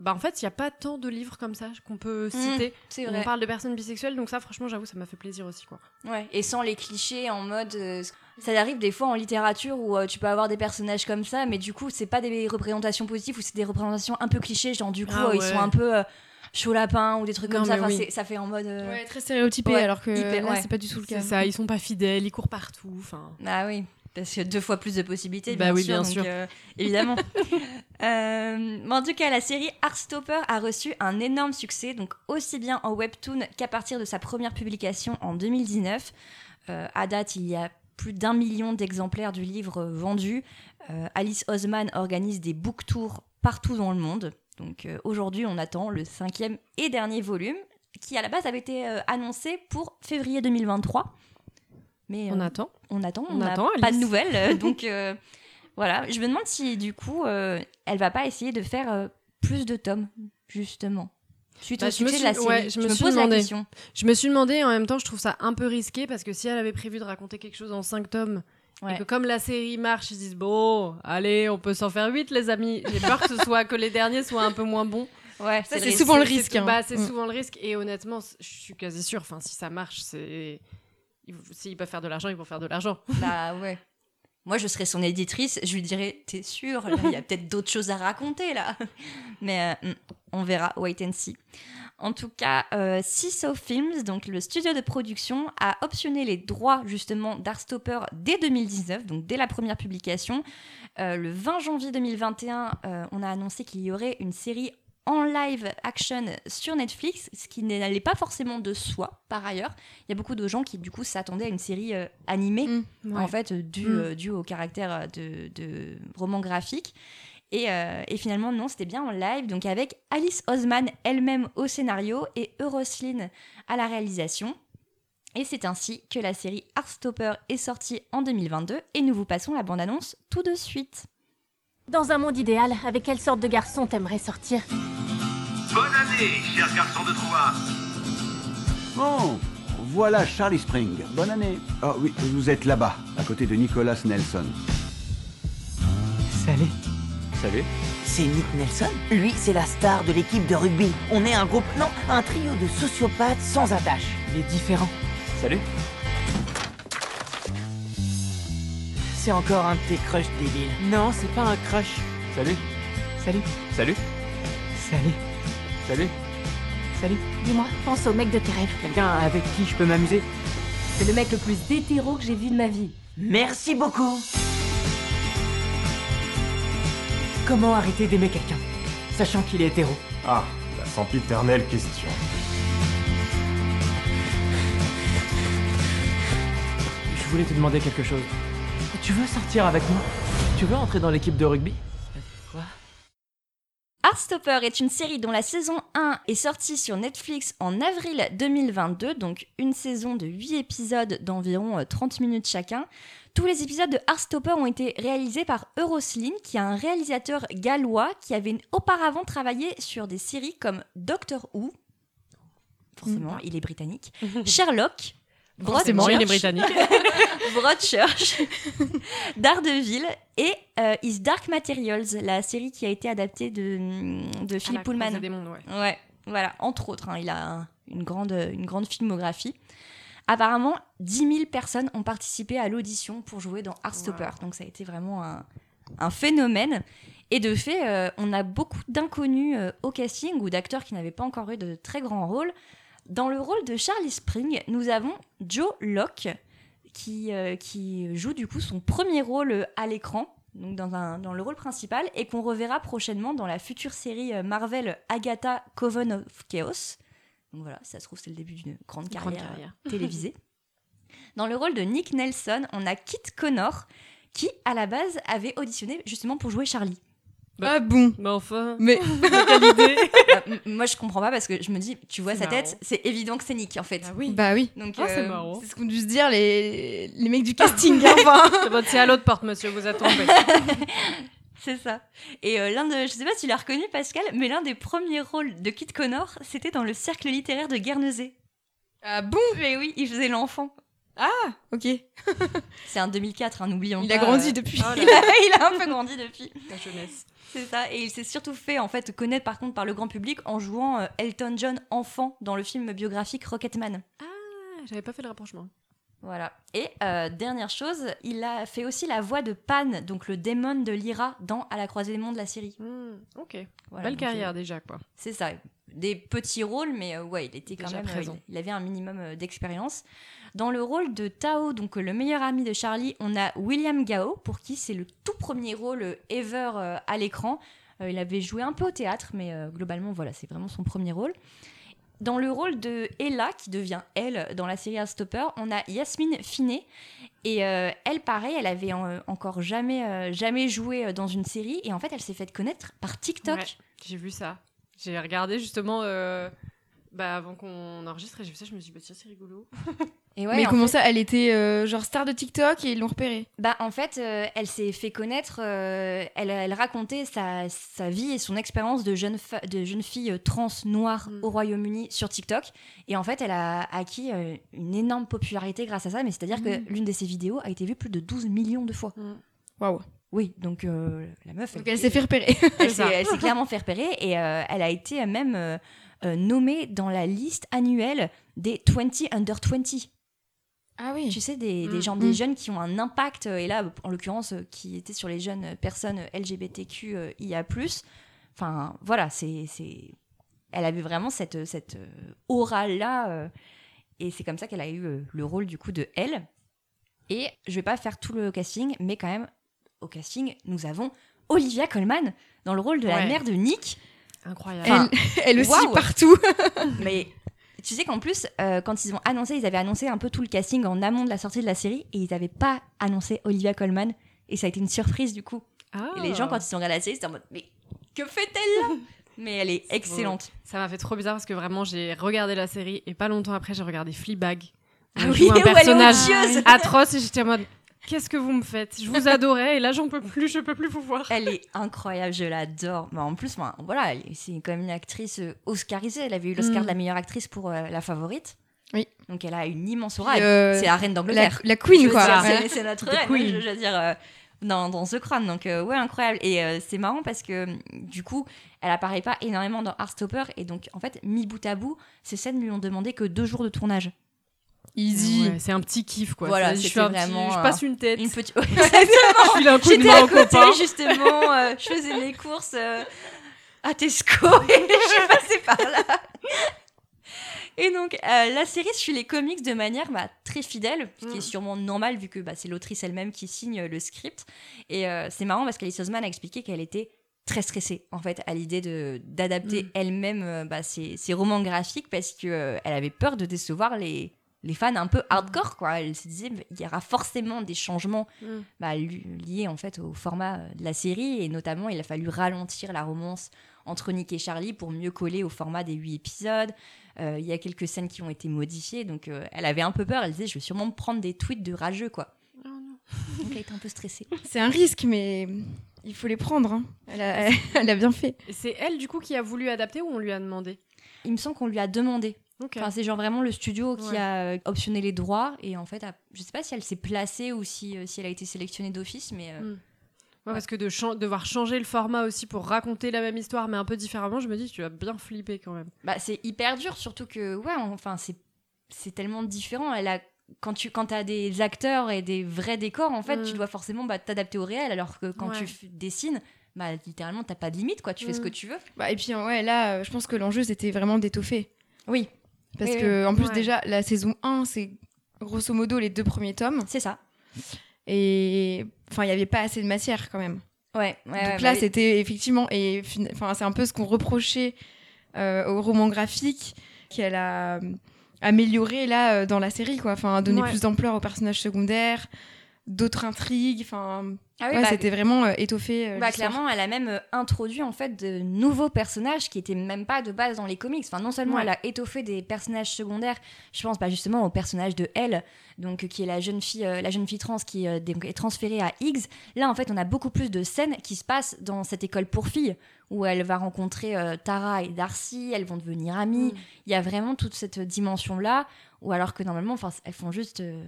Bah en fait il y a pas tant de livres comme ça qu'on peut citer. c'est où vrai. On parle de personnes bisexuelles donc ça franchement j'avoue ça m'a fait plaisir aussi quoi. Ouais, et sans les clichés en mode. euh, ça arrive des fois en littérature où euh, tu peux avoir des personnages comme ça, mais du coup, c'est pas des représentations positives ou c'est des représentations un peu clichés, genre du coup, Ah euh, ils sont un peu euh, chaud lapin ou des trucs Non, comme ça. mais Enfin, oui. c'est- ça fait en mode. euh, Ouais, très stéréotypé, Ouais, alors que ouais. c'est pas du tout le C'est cas. ça ils sont pas fidèles ils courent partout enfin. Ah oui, parce que deux fois plus de possibilités, Bah bien oui, sûr. bien donc, sûr. euh, évidemment. Euh, mais en tout cas, la série Heartstopper a reçu un énorme succès, donc aussi bien en webtoon qu'à partir de sa première publication en 2019. Euh, à date, il y a plus d'un million d'exemplaires du livre vendus. Alice Osman organise des book tours partout dans le monde. Donc aujourd'hui, on attend le cinquième et dernier volume, qui à la base avait été annoncé pour février 2023. Mais On euh, attend. on attend, on On attend, pas de nouvelles. euh, donc euh, voilà, je me demande si du coup, elle va pas essayer de faire plus de tomes, justement. Suite Bah, au je me succès de la suis- série. ouais, je me suis pose demandé. la question. Je me suis demandé et en même temps je trouve ça un peu risqué parce que si elle avait prévu de raconter quelque chose en 5 tomes Ouais. et que comme la série marche ils se disent bon allez on peut s'en faire 8 les amis j'ai peur que ce soit que les derniers soient un peu moins bons Ouais, c'est souvent le risque, c'est- hein. bah, c'est Mm. souvent le risque et honnêtement je suis quasi sûre enfin si ça marche c'est s'ils peuvent faire de l'argent ils vont faire de l'argent Bah ouais. Moi, je serais son éditrice, je lui dirais T'es sûre? Il y a peut-être d'autres choses à raconter là. Mais euh, hmm, on verra, wait and see. En tout cas, euh, Films, donc le studio de production, a optionné les droits justement d'Artstopper dès 2019, donc dès la première publication. Euh, le 20 janvier 2021, euh, on a annoncé qu'il y aurait une série en live action sur Netflix, ce qui n'allait pas forcément de soi par ailleurs. Il y a beaucoup de gens qui du coup s'attendaient à une série euh, animée Mm. en fait, euh, dû, Mm. euh, au caractère euh, de, de roman graphique. Et, euh, et finalement, non, c'était bien en live, donc avec Alice Osman elle-même au scénario et Euroslyn à la réalisation. Et c'est ainsi que la série Heartstopper est sortie en 2022 et nous vous passons la bande-annonce tout de suite. Dans un monde idéal, avec quelle sorte de garçon t'aimerais sortir Bonne année, cher garçon de Troyes Bon, voilà Charlie Spring. Bonne année. Oh oui, vous êtes là-bas, à côté de Nicholas Nelson. Salut. Salut. C'est Nick Nelson. Lui, c'est la star de l'équipe de rugby. On est un groupe, non, un trio de sociopathes sans attache. Il est différent. Salut. C'est encore un de tes crushs débiles. Non, c'est pas un crush. Salut. Salut. Salut. Salut. Salut. Salut. Dis-moi, pense au mec de tes rêves. Quelqu'un avec qui je peux m'amuser? C'est le mec le plus hétéro que j'ai vu de ma vie. Merci beaucoup. Comment arrêter d'aimer quelqu'un Sachant qu'il est hétéro? Ah, la sempiternelle question. Je voulais te demander quelque chose. Tu veux sortir avec moi? Tu veux entrer dans l'équipe de rugby? Quoi? Heartstopper est une série dont la saison 1 est sortie sur Netflix en avril 2022, donc une saison de 8 épisodes d'environ euh, 30 minutes chacun. Tous les épisodes de Heartstopper ont été réalisés par Eurosling, qui est un réalisateur gallois qui avait auparavant travaillé sur des séries comme Doctor Who, forcément, il est britannique, Sherlock, Forcément, il est Broadchurch, britannique. Broadchurch, Daredevil et euh, His Dark Materials, la série qui a été adaptée de, de À Philip Pullman. des mondes, ouais. Ouais, voilà, entre autres, hein, il a un- une, grande, une grande filmographie. Apparemment, 10 000 personnes ont participé à l'audition pour jouer dans Heartstopper, donc ça a été vraiment un, un phénomène. Et de fait, euh, on a beaucoup d'inconnus euh, au casting ou d'acteurs qui n'avaient pas encore eu de très grands rôles. Dans le rôle de Charlie Spring, nous avons Joe Locke, qui, euh, qui joue du coup son premier rôle euh, à l'écran, donc dans, un, dans le rôle principal, et qu'on reverra prochainement dans la future série euh, Marvel Agatha Coven of Chaos. Donc voilà, ça se trouve, c'est le début d'une grande Grande carrière, carrière. télévisée. Dans le rôle de Nick Nelson, on a Kit Connor, qui à la base avait auditionné justement pour jouer Charlie. Bah, ah bon Mais enfin. Mais Euh, m- moi, je comprends pas parce que je me dis, tu vois sa tête, c'est évident que c'est Nick en fait. Ah oui. bah oui. Donc, Ah, c'est euh, marrant. C'est ce qu'ont dû se dire les, les mecs du casting. hein, enfin. C'est bon, c'est à l'autre porte, monsieur, vous tombé. C'est ça. Et euh, l'un de, je sais pas si tu l'as reconnu Pascal, mais l'un des premiers rôles de Kit Connor, c'était dans le cercle littéraire de Guernesey. Ah bon? Mais oui, il faisait l'enfant. Ok. C'est un 2004, hein, n'oublions Il pas. a grandi euh, depuis. Oh là il, a, il a un peu grandi depuis. La jeunesse. C'est ça. Et il s'est surtout fait en fait connaître par contre par le grand public en jouant euh, Elton John enfant dans le film biographique Rocketman. Ah, j'avais pas fait le rapprochement. Voilà. Et euh, dernière chose, il a fait aussi la voix de Pan, donc le démon de Lyra dans À la croisée des mondes, la série. Hmm, ok. Voilà, Belle carrière euh, déjà, quoi. C'est ça. Des petits rôles, mais euh, ouais, il était quand même. euh, présent. il, il avait un minimum euh, d'expérience. Dans le rôle de Tao, donc euh, le meilleur ami de Charlie, on a William Gao, pour qui c'est le tout premier rôle euh, ever euh, à l'écran. Il avait joué un peu au théâtre, mais globalement, voilà, c'est vraiment son premier rôle. Dans le rôle de Ella, qui devient elle dans la série Stopper, on a Yasmine Finet. Et elle, pareil, elle avait encore jamais, jamais joué dans une série. Et en fait, elle s'est faite connaître par TikTok. J'ai vu ça. J'ai regardé justement bah, avant qu'on enregistre et j'ai vu ça, je me suis dit, bah, tiens, c'est rigolo. Et ouais, mais en comment fait- ça Elle était euh, genre star de TikTok et ils l'ont repérée. Bah, en fait, euh, elle s'est fait connaître, euh, elle, elle racontait sa, sa vie et son expérience de jeune, de jeune fille trans noire Mm. au Royaume-Uni sur TikTok. Et en fait, elle a acquis euh, une énorme popularité grâce à ça, mais c'est-à-dire Mm. que l'une de ses vidéos a été vue plus de 12 millions de fois. Waouh. Oui, donc euh, la meuf. Donc elle s'est fait repérer. Elle s'est elle clairement fait repérer et euh, elle a été même euh, euh, nommée dans la liste annuelle des 20 under 20. Ah oui. Tu sais, des, des Mm. gens, Mm. des jeunes qui ont un impact, euh, et là, en l'occurrence, euh, qui étaient sur les jeunes personnes LGBTQIA. Enfin, voilà, c'est. Elle avait vraiment cette, cette euh, aura-là, euh, et c'est comme ça qu'elle a eu euh, le rôle, du coup, de elle. Et je vais pas faire tout le casting, mais quand même, au casting, nous avons Olivia Colman dans le rôle de la mère de Nick. Incroyable. Enfin, Elle, elle aussi partout. Mais tu sais qu'en plus, euh, quand ils ont annoncé, ils avaient annoncé un peu tout le casting en amont de la sortie de la série et ils n'avaient pas annoncé Olivia Colman. Et ça a été une surprise du coup. Ah. Et les gens, quand ils sont regardés la série, c'était en mode Mais que fait-elle là? Mais elle est excellente. Ça m'a fait trop bizarre parce que vraiment, j'ai regardé la série et pas longtemps après, j'ai regardé Fleabag. Ah oui, un personnage atroce et j'étais en mode Qu'est-ce que vous me faites? Je vous adorais et là, j'en peux plus, je peux plus vous voir. Elle est incroyable, je l'adore. Mais en plus, moi, voilà, c'est quand même une actrice euh, oscarisée. Elle avait eu l'Oscar Mm. de la meilleure actrice pour euh, La Favorite. Oui. Donc elle a une immense aura. Euh, c'est la reine d'Angleterre. la queen quoi. c'est- notre reine. queen. Je, je veux dire, euh, dans, dans The Crown. Donc, ouais, incroyable. Et c'est marrant parce que, du coup, elle apparaît pas énormément dans Heartstopper. Et donc, en fait, mis bout à bout, ces scènes lui ont demandé que deux jours de tournage. Easy. Ouais, c'est un petit kiff quoi. Voilà, je, c'était fais un petit- vraiment je un- passe une tête. Une petite. Je file un coup de J'étais main à au côté, copain. justement. euh, je faisais mes courses euh, à Tesco et je suis passée par là. Et donc, euh, la série suit les comics de manière bah, très fidèle, ce qui Mm. est sûrement normal vu que bah, c'est l'autrice elle-même qui signe euh, le script. Et euh, c'est marrant parce qu'Alice Osman a expliqué qu'elle était très stressée en fait à l'idée de d'adapter Mm. elle-même euh, bah, ses, ses romans graphiques parce que euh, elle avait peur de décevoir les les fans un peu hardcore quoi. Elle se disait il y aura forcément des changements Mm. bah, li- liés en fait au format euh, de la série. Et notamment il a fallu ralentir la romance entre Nick et Charlie pour mieux coller au format des huit épisodes. Euh, il y a quelques scènes qui ont été modifiées donc euh, elle avait un peu peur. Elle disait je vais sûrement me prendre des tweets de rageux quoi. Donc elle était un peu stressée. C'est un risque, mais il faut les prendre. hein. Elle, a, elle- a bien fait. Et c'est elle du coup qui a voulu adapter ou on lui a demandé? Il me semble qu'on lui a demandé Enfin, c'est genre vraiment le studio qui Ouais. a euh, optionné les droits et en fait, a- je sais pas si elle s'est placée ou si, euh, si elle a été sélectionnée d'office, mais euh, Mm. Ouais, parce que de devoir changer le format aussi pour raconter la même histoire mais un peu différemment, je me dis que tu vas bien flipper quand même. bah, c'est hyper dur, surtout que ouais, enfin c'est c'est tellement différent. Elle a quand tu quand as des acteurs et des vrais décors, en fait, tu dois forcément bah, t'adapter au réel, alors que quand Ouais. tu dessines, bah littéralement t'as pas de limite, quoi. Tu fais ce Mm. que tu veux. Bah, et puis, ouais, là, je pense que l'enjeu, c'était vraiment d'étoffer. Oui, Parce Oui, que, en plus, Ouais. déjà, la saison 1, c'est grosso modo les deux premiers tomes. c'est ça. Et enfin, il n'y avait pas assez de matière quand même. Ouais. ouais, Donc ouais, là, bah, c'était effectivement, et enfin, c'est un peu ce qu'on reprochait euh, au roman graphique qu'elle a euh, amélioré là euh, dans la série, quoi. Enfin, donner plus d'ampleur aux personnages secondaires, d'autres intrigues. Enfin, Ah oui, ouais, bah, c'était vraiment euh, étoffé. euh, Bah, clairement, elle a même euh, introduit en fait de nouveaux personnages qui étaient même pas de base dans les comics. Enfin, non seulement Ouais. elle a étoffé des personnages secondaires, je pense bah, justement au personnage de Elle, donc qui est la jeune fille, la jeune fille trans qui est transférée à Higgs. Là, en fait, on a beaucoup plus de scènes qui se passent dans cette école pour filles où elle va rencontrer Tara et Darcy, elles vont devenir amies. Mm. Il y a vraiment toute cette dimension là. Ou alors que normalement, enfin, elles font juste euh,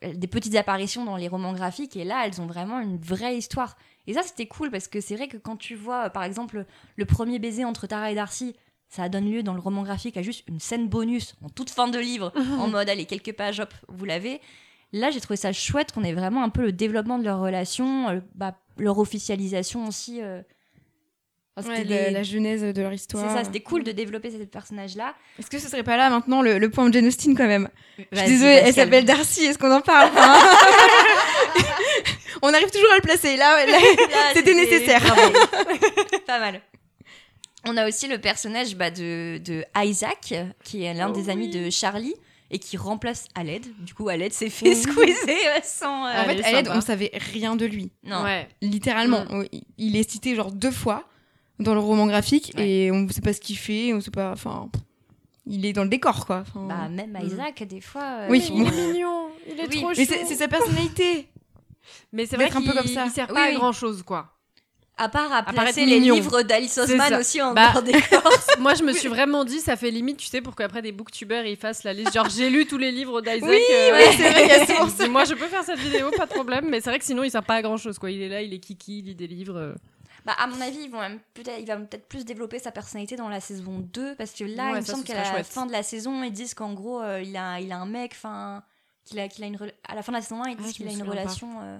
elles- des petites apparitions dans les romans graphiques et là, elles ont vraiment une vraie histoire. Et ça, c'était cool parce que c'est vrai que quand tu vois, par exemple, le premier baiser entre Tara et Darcy, ça donne lieu dans le roman graphique à juste une scène bonus en toute fin de livre, en mode allez, quelques pages, hop, vous l'avez. Là, j'ai trouvé ça chouette qu'on ait vraiment un peu le développement de leur relation, euh, bah, leur officialisation aussi. euh. Enfin, Ouais, c'était la, les- la genèse de leur C'est histoire. ça, c'était cool de développer ces personnages-là. Est-ce que ce serait pas là maintenant le, le point de Jane Austen quand même? Je suis désolée, elle s'appelle. Darcy, est-ce qu'on en parle Enfin, On arrive toujours à le placer, là, là, Là, c'était nécessaire. Pas mal. On a aussi le personnage bah, de, de Isaac, qui est l'un Oh des amis oui. de Charlie et qui remplace Aled. Du coup, Aled s'est fait squeezer euh, sans. euh, En fait, Aled, on savait rien de lui. non. Ouais. Littéralement. Il est cité genre deux fois dans le roman graphique Ouais. et on ne sait pas ce qu'il fait, on sait pas. Enfin, il est dans le décor, quoi. Enfin, Bah, même Mm. Isaac, des fois. euh, Oui, Il est mignon, il est Oui. trop chou. c'est c'est sa personnalité. Mais c'est vrai d'être un peu qu'il comme ça. il sert pas oui. à grand chose quoi. À part à part placer les mignon. livres d'Alice Osman aussi en Bah, corps. Moi je me suis vraiment dit ça fait limite tu sais pour qu'après des booktubers ils fassent la liste genre j'ai lu tous les livres d'Isaac. Oui, euh, ouais, c'est vrai qu'il y a souvent ça. Moi je peux faire cette vidéo pas de problème mais c'est vrai que sinon il sert pas à grand chose quoi. Il est là il est kiki il lit des livres. euh. Bah, à mon avis, ils vont même peut-être, il va peut-être plus développer sa personnalité dans la saison 2 parce que là, Ouais, il me ça, semble qu'à la chouette. fin de la saison, ils disent qu'en gros, euh, il, a, il a un mec, enfin, qu'il a, qu'il a une à la fin de la saison 1, ils Ah, disent qu'il a une relation. euh,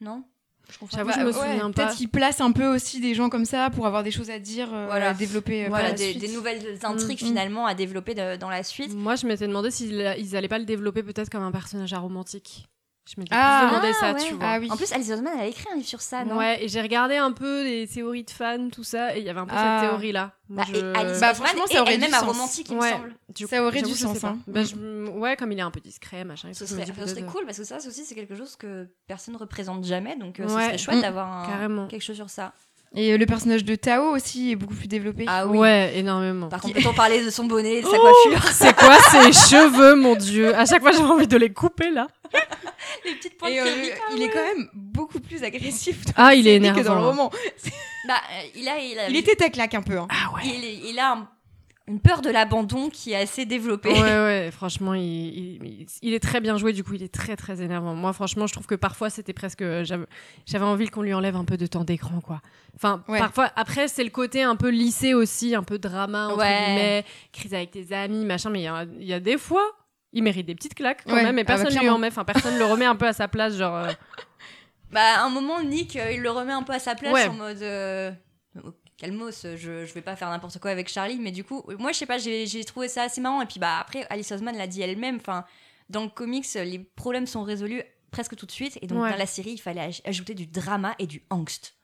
Non? Je comprends J'avoue, je me ouais, souviens pas. Peut-être qu'il place un peu aussi des gens comme ça pour avoir des choses à dire, euh, Voilà. à développer. euh, Voilà, par la des, suite. des nouvelles intrigues Mm, mm. finalement à développer de- dans la suite. Moi je m'étais demandé s'ils ils allaient pas le développer peut-être comme un personnage aromantique. Je m'étais Ah, demandé ah, ça ouais. tu vois. Ah oui. En plus, Alice Osman, elle a écrit un livre sur ça, non? Ouais, et j'ai regardé un peu des théories de fans, tout ça, et il y avait un peu Ah. cette théorie-là. Moi, Bah, et je- Alice Bah, Osman franchement, ça aurait du un sens. romantique, il Ouais. me semble. Du Ça aurait du sens, hein. Bah, je- Ouais, comme il est un peu discret, machin. Ce serait, peut-être, serait cool parce que ça aussi, c'est quelque chose que personne ne représente jamais. Donc, euh, ce serait chouette Mm. d'avoir un- Carrément. quelque chose sur ça. Et euh, le personnage de Tao aussi est beaucoup plus développé. Ah oui. Ouais, énormément. Par contre, peut-on parler de son bonnet, de sa Oh coiffure C'est quoi ces cheveux, mon dieu? À chaque fois, j'ai envie de les couper là. Les petites pointes Et euh, il est quand même beaucoup plus agressif dans Ah, il est série que dans le énervant. roman. Bah, euh, il a, il a, Il était claque un peu. hein. Ah ouais. il a un- une peur de l'abandon qui est assez développée. Ouais, ouais, franchement, il, il, il est très bien joué, du coup, il est très, très énervant. Moi, franchement, je trouve que parfois, c'était presque. J'avais envie qu'on lui enlève un peu de temps d'écran, quoi. Enfin, Ouais. parfois, après, c'est le côté un peu lycée aussi, un peu drama, entre Ouais. guillemets, crise avec tes amis, machin, mais il y a, il y a des fois, il mérite des petites claques quand Ouais, même, et ah bah, personne lui clairement. en met, enfin, personne le remet un peu à sa place, genre. euh, Bah, à un moment, Nick, euh, il le remet un peu à sa place en mode. Euh... Calmos, je, je vais pas faire n'importe quoi avec Charlie, mais du coup, moi je sais pas, j'ai trouvé ça assez marrant. Et puis bah après, Alice Osman l'a dit elle-même, enfin, dans le comics, les problèmes sont résolus presque tout de suite. Et donc Ouais. dans la série, il fallait aj- ajouter du drama et du angst.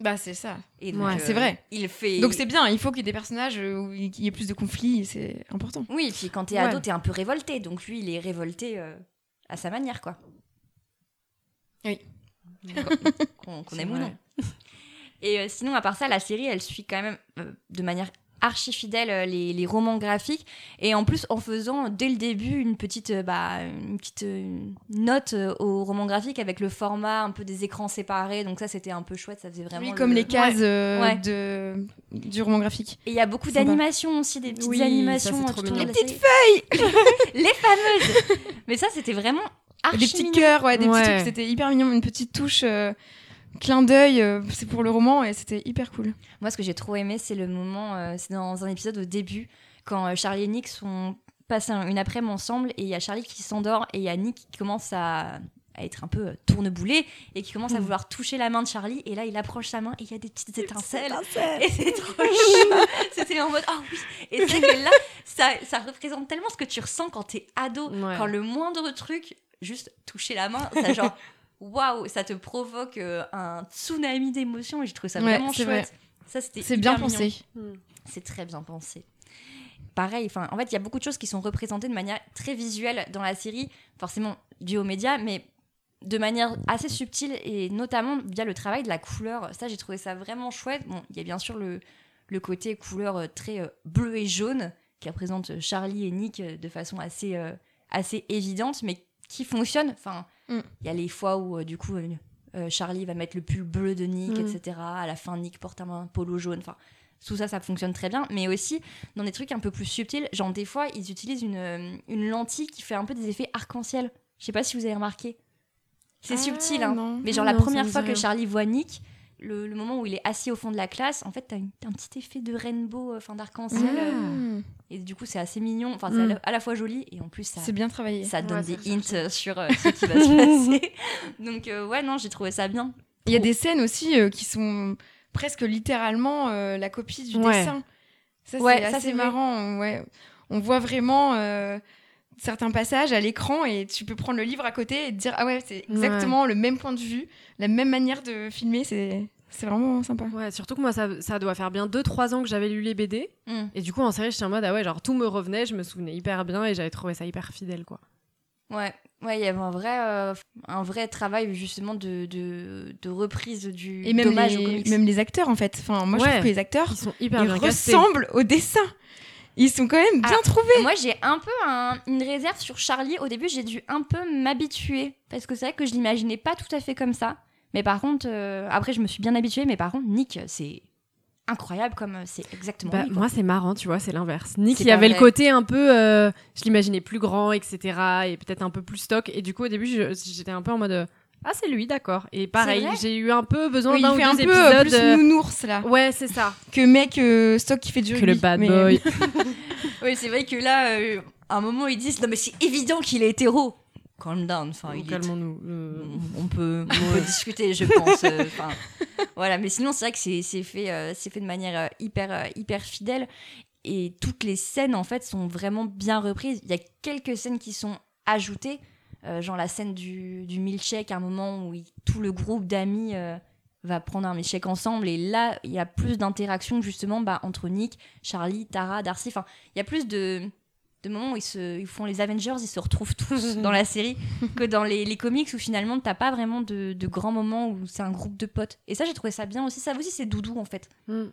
Bah, c'est ça. Et donc, Ouais, euh, c'est vrai. Il fait. Donc c'est bien, il faut qu'il y ait des personnages euh, où il y ait plus de conflits, c'est important. Oui, et puis quand t'es Ouais. ado, t'es un peu révolté. Donc lui, il est révolté euh, à sa manière, quoi. Oui. Qu'on C'est aime ou non. Et euh, sinon, à part ça, la série, elle suit quand même euh, de manière archi fidèle euh, les, les romans graphiques. Et en plus, en faisant dès le début une petite, bah, une petite note euh, au roman graphique avec le format un peu des écrans séparés. Donc ça, c'était un peu chouette. Ça faisait vraiment. Oui, le- comme les cases Ouais. euh, Ouais. de... du roman graphique. Et il y a beaucoup d'animations aussi, des petites Oui, ça, animations. de la Petites série. les fameuses Mais ça, c'était vraiment archi des petits cœurs, ouais, des Ouais. petits trucs, c'était hyper mignon, une petite touche euh, clin d'œil, euh, c'est pour le roman et c'était hyper cool. Moi, ce que j'ai trop aimé, c'est le moment, euh, c'est dans un épisode au début, quand euh, Charlie et Nick sont passés un- une après-midi ensemble, et il y a Charlie qui s'endort, et il y a Nick qui commence à, à être un peu tourneboulé, et qui commence à vouloir toucher la main de Charlie, et là, il approche sa main, et il y a des petites étincelles. Et c'est trop C'était en mode, ah oui Et c'est que là, ça, ça représente tellement ce que tu ressens quand t'es ado, Ouais. quand le moindre truc, juste toucher la main, ça genre... Waouh, ça te provoque euh, un tsunami d'émotions et je trouve ça Ouais, vraiment chouette. vrai. Ça, c'était C'est bien mignon. pensé. C'est très bien pensé. Pareil, enfin, en fait, il y a beaucoup de choses qui sont représentées de manière très visuelle dans la série, forcément dû aux médias, mais de manière assez subtile et notamment via le travail de la couleur. Ça, j'ai trouvé ça vraiment chouette. Bon, il y a bien sûr le, le côté couleur euh, très euh, bleu et jaune qui représente Charlie et Nick de façon assez, euh, assez évidente, mais qui fonctionne. Enfin, il Mm. y a les fois où, euh, du coup, euh, euh, Charlie va mettre le pull bleu de Nick, Mm. etc. À la fin, Nick porte un polo jaune. Enfin, tout ça, ça fonctionne très bien. Mais aussi, dans des trucs un peu plus subtils, genre des fois, ils utilisent une, une lentille qui fait un peu des effets arc-en-ciel. Je sais pas si vous avez remarqué. C'est Ah, subtil, hein. non. Mais genre Ah la première fois que. Charlie voit Nick, le, le moment où il est assis au fond de la classe, en fait, t'as une- t'as un petit effet de rainbow, euh, enfin d'arc-en-ciel. euh, Mmh. Et du coup, c'est assez mignon. Enfin, c'est Mm. à la- à la fois joli et en plus, ça, C'est bien travaillé. ça donne Ouais, des hints euh, sur euh, ce qui va se passer. Donc, euh, ouais, non, j'ai trouvé ça bien. Il y a des scènes aussi euh, qui sont presque littéralement euh, la copie du Ouais. dessin. Ça, Ouais, c'est ça, assez marrant. Ouais. On voit vraiment euh, certains passages à l'écran et tu peux prendre le livre à côté et te dire Ah ouais, c'est exactement le même point de vue, la même manière de filmer. C'est c'est vraiment sympa. Ouais, surtout que moi, ça, ça doit faire bien 2-3 ans que j'avais lu les BD. Mm. Et du coup, en série, j'étais en mode, ah ouais, genre tout me revenait, je me souvenais hyper bien et j'avais trouvé ça hyper fidèle, quoi. Ouais, ouais, il y avait un vrai, euh, un vrai travail justement de, de, de reprise du Et même dommage les, même les acteurs, en fait. Enfin, moi, je trouve que les acteurs, Ils sont hyper ils bien castés. ressemblent au dessin. Ils sont quand même bien Ah, trouvés. Moi, j'ai un peu un- une réserve sur Charlie. Au début, j'ai dû un peu m'habituer parce que c'est vrai que je l'imaginais pas tout à fait comme ça. Mais par contre, euh, après, je me suis bien habituée. Mais par contre, Nick, c'est incroyable comme euh, c'est exactement Bah, lui, moi, c'est marrant, tu vois, c'est l'inverse. Nick, il pas avait le côté un peu. euh, je l'imaginais plus grand, etc. Et peut-être un peu plus stock. Et du coup, au début, j'étais un peu en mode. Ah, c'est lui, d'accord. Et pareil, j'ai eu un peu besoin Oui, d'un il ou fait un deux peu épisodes. plus nounours, là. Ouais, c'est ça. Que mec euh, stock qui fait du Que rugby. le bad mais- boy. Oui, c'est vrai que là, euh, à un moment, ils disent Non, mais c'est évident qu'il est hétéro. Calm down. Enfin, est- Calmons-nous. euh, on peut, on peut discuter, je pense. euh, enfin, voilà, mais sinon, c'est vrai que c'est fait, euh, c'est fait de manière hyper, hyper fidèle. Et toutes les scènes, en fait, sont vraiment bien reprises. Il y a quelques scènes qui sont ajoutées, euh, genre la scène du, du milkshake, un moment où il- tout le groupe d'amis euh, va prendre un milkshake ensemble. Et là, il y a plus d'interaction, justement, bah, entre Nick, Charlie, Tara, Darcy. Enfin, il y a plus de, de moments où ils, se, ils font les Avengers, ils se retrouvent tous dans la série, que dans les, les comics où finalement, t'as pas vraiment de, de grands moments où c'est un groupe de potes. Et ça, j'ai trouvé ça bien aussi. Ça aussi, c'est doudou, en fait mm.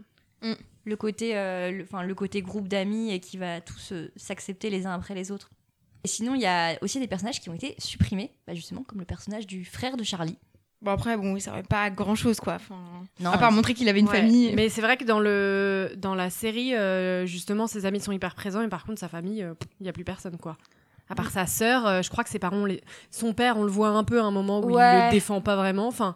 le côté, euh, le côté groupe d'amis et qui va tous euh, s'accepter les uns après les autres. Et sinon, il y a aussi des personnages qui ont été supprimés, bah, justement, comme le personnage du frère de Charlie. Bon après bon, il servait pas à grand chose quoi. Enfin, Non, à part montrer qu'il avait une Ouais. famille. Mais c'est vrai que dans, le, dans la série, euh, justement, ses amis sont hyper présents, et par contre, sa famille, euh, il n'y a plus personne, quoi. À part sa sœur, euh, je crois que ses parents, les... son père, on le voit un peu à un moment où il Ouais. le défend pas vraiment. Enfin,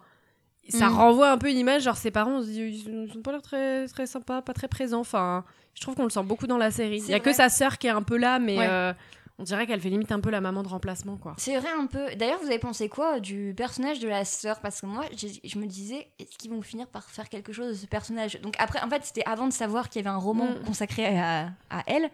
ça Mm. renvoie un peu une image, genre ses parents, on se dit, ils sont pas l'air très, très sympas, pas très présents. Enfin, je trouve qu'on le sent beaucoup dans la série. Il y a que sa sœur qui est un peu là, mais Ouais. On dirait qu'elle fait limite un peu la maman de remplacement, quoi. C'est vrai un peu. D'ailleurs, vous avez pensé quoi du personnage de la sœur? Parce que moi, je me disais, est-ce qu'ils vont finir par faire quelque chose de ce personnage? Donc après, en fait, c'était avant de savoir qu'il y avait un roman Mm. consacré à, à elle.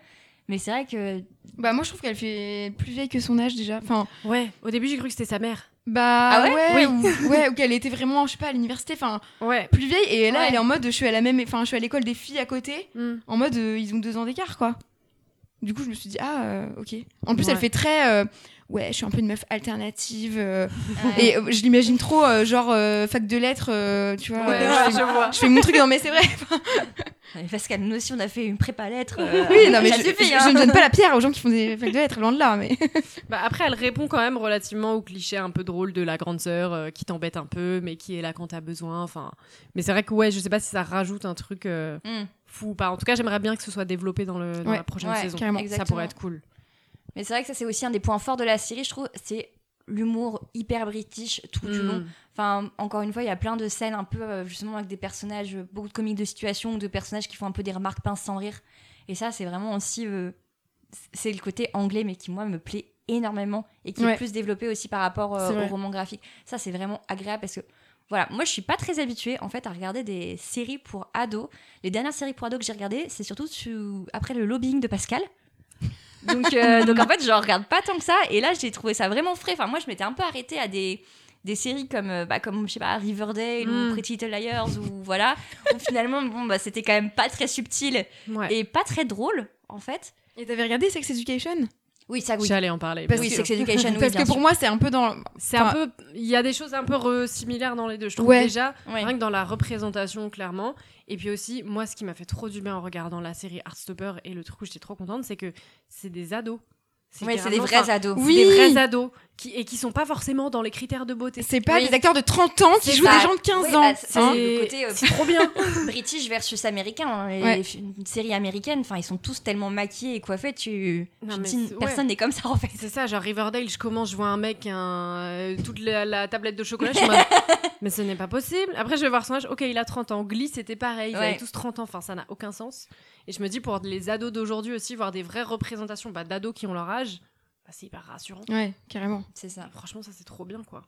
Mais c'est vrai que Bah moi je trouve qu'elle fait plus vieille que son âge déjà. Enfin, Ouais, au début, j'ai cru que c'était sa mère. bah Ah ouais? ouais, ou, ouais, ou qu'elle était vraiment, je sais pas, à l'université, enfin Ouais. plus vieille. Et là, Ouais. elle est en mode, je suis à la même, enfin je suis à l'école des filles à côté. Mm. En mode, euh, ils ont deux ans d'écart quoi. Du coup, je me suis dit ah euh, ok. En plus, Ouais. elle fait très, euh, ouais, je suis un peu une meuf alternative. euh, Ouais. Et euh, je l'imagine trop, euh, genre euh, fac de lettres, euh, tu vois. Ouais, euh, je vois. je fais mon truc, non mais c'est vrai. parce qu'à nous aussi, on a fait une prépa lettres. euh, Oui, non mais je, hein. je ne donne pas la pierre aux gens qui font des facs de lettres, loin de là. Mais Bah après, elle répond quand même relativement au cliché un peu drôle de la grande sœur euh, qui t'embête un peu, mais qui est là quand t'as besoin. Enfin, mais c'est vrai que ouais, je sais pas si ça rajoute un truc euh, Mm. Fou pas. En tout cas, j'aimerais bien que ce soit développé dans, le, dans Ouais, la prochaine ouais, saison. carrément. Ça Exactement. pourrait être cool. Mais c'est vrai que ça, c'est aussi un des points forts de la série, je trouve. C'est l'humour hyper british tout du Mm. long. Enfin, encore une fois, il y a plein de scènes un peu, euh, justement, avec des personnages, euh, beaucoup de comiques de situation, ou de personnages qui font un peu des remarques pinces sans rire. Et ça, c'est vraiment aussi. euh, c'est le côté anglais, mais qui, moi, me plaît énormément et qui Ouais. est plus développé aussi par rapport euh, au roman graphique. Ça, c'est vraiment agréable parce que. Voilà, moi je suis pas très habituée en fait à regarder des séries pour ados. Les dernières séries pour ados que j'ai regardées, c'est surtout sous- après le lobbying de Pascal. Donc, euh, donc en fait, je regarde pas tant que ça. Et là, j'ai trouvé ça vraiment frais. Enfin, moi, je m'étais un peu arrêtée à des, des séries comme, euh, bah, comme, je sais pas, Riverdale Mm. ou Pretty Little Liars ou voilà. où finalement, bon, bah, c'était quand même pas très subtil Ouais. et pas très drôle, en fait. et t'avais regardé Sex Education? Oui, ça, oui. J'allais en parler. Parce oui, sûr. Sex Education, oui, Parce que pour sûr. moi, c'est un peu dans. C'est un peu. Il y a des choses un peu re- similaires dans les deux. Je trouve Ouais. déjà, Ouais. rien que dans la représentation, clairement. Et puis aussi, moi, ce qui m'a fait trop du bien en regardant la série Heartstopper et le truc où j'étais trop contente, c'est que c'est des ados. Ouais, c'est des vrais ados. Oui. des vrais ados qui, et qui sont pas forcément dans les critères de beauté. C'est pas Oui. des acteurs de 30 ans qui jouent des gens de 15 Oui, ans. bah, c'est hein. euh, trop bien. British versus américain. hein. Les- Ouais. les- Une série américaine, enfin, ils sont tous tellement maquillés et coiffés, tu, Non, dis, personne n'est comme ça en fait. C'est ça, genre Riverdale, je commence, je vois un mec, un, euh, toute la, la tablette de chocolat, je mode, mais ce n'est pas possible. Après, je vais voir son âge, ok, il a 30 ans. Glee, c'était pareil, ils Ouais. avaient tous 30 ans, enfin, ça n'a aucun sens. Et je me dis, pour les ados d'aujourd'hui aussi, voir des vraies représentations bah, d'ados qui ont leur âge, bah, c'est hyper rassurant. Ouais, carrément. C'est ça. Franchement, ça c'est trop bien, quoi.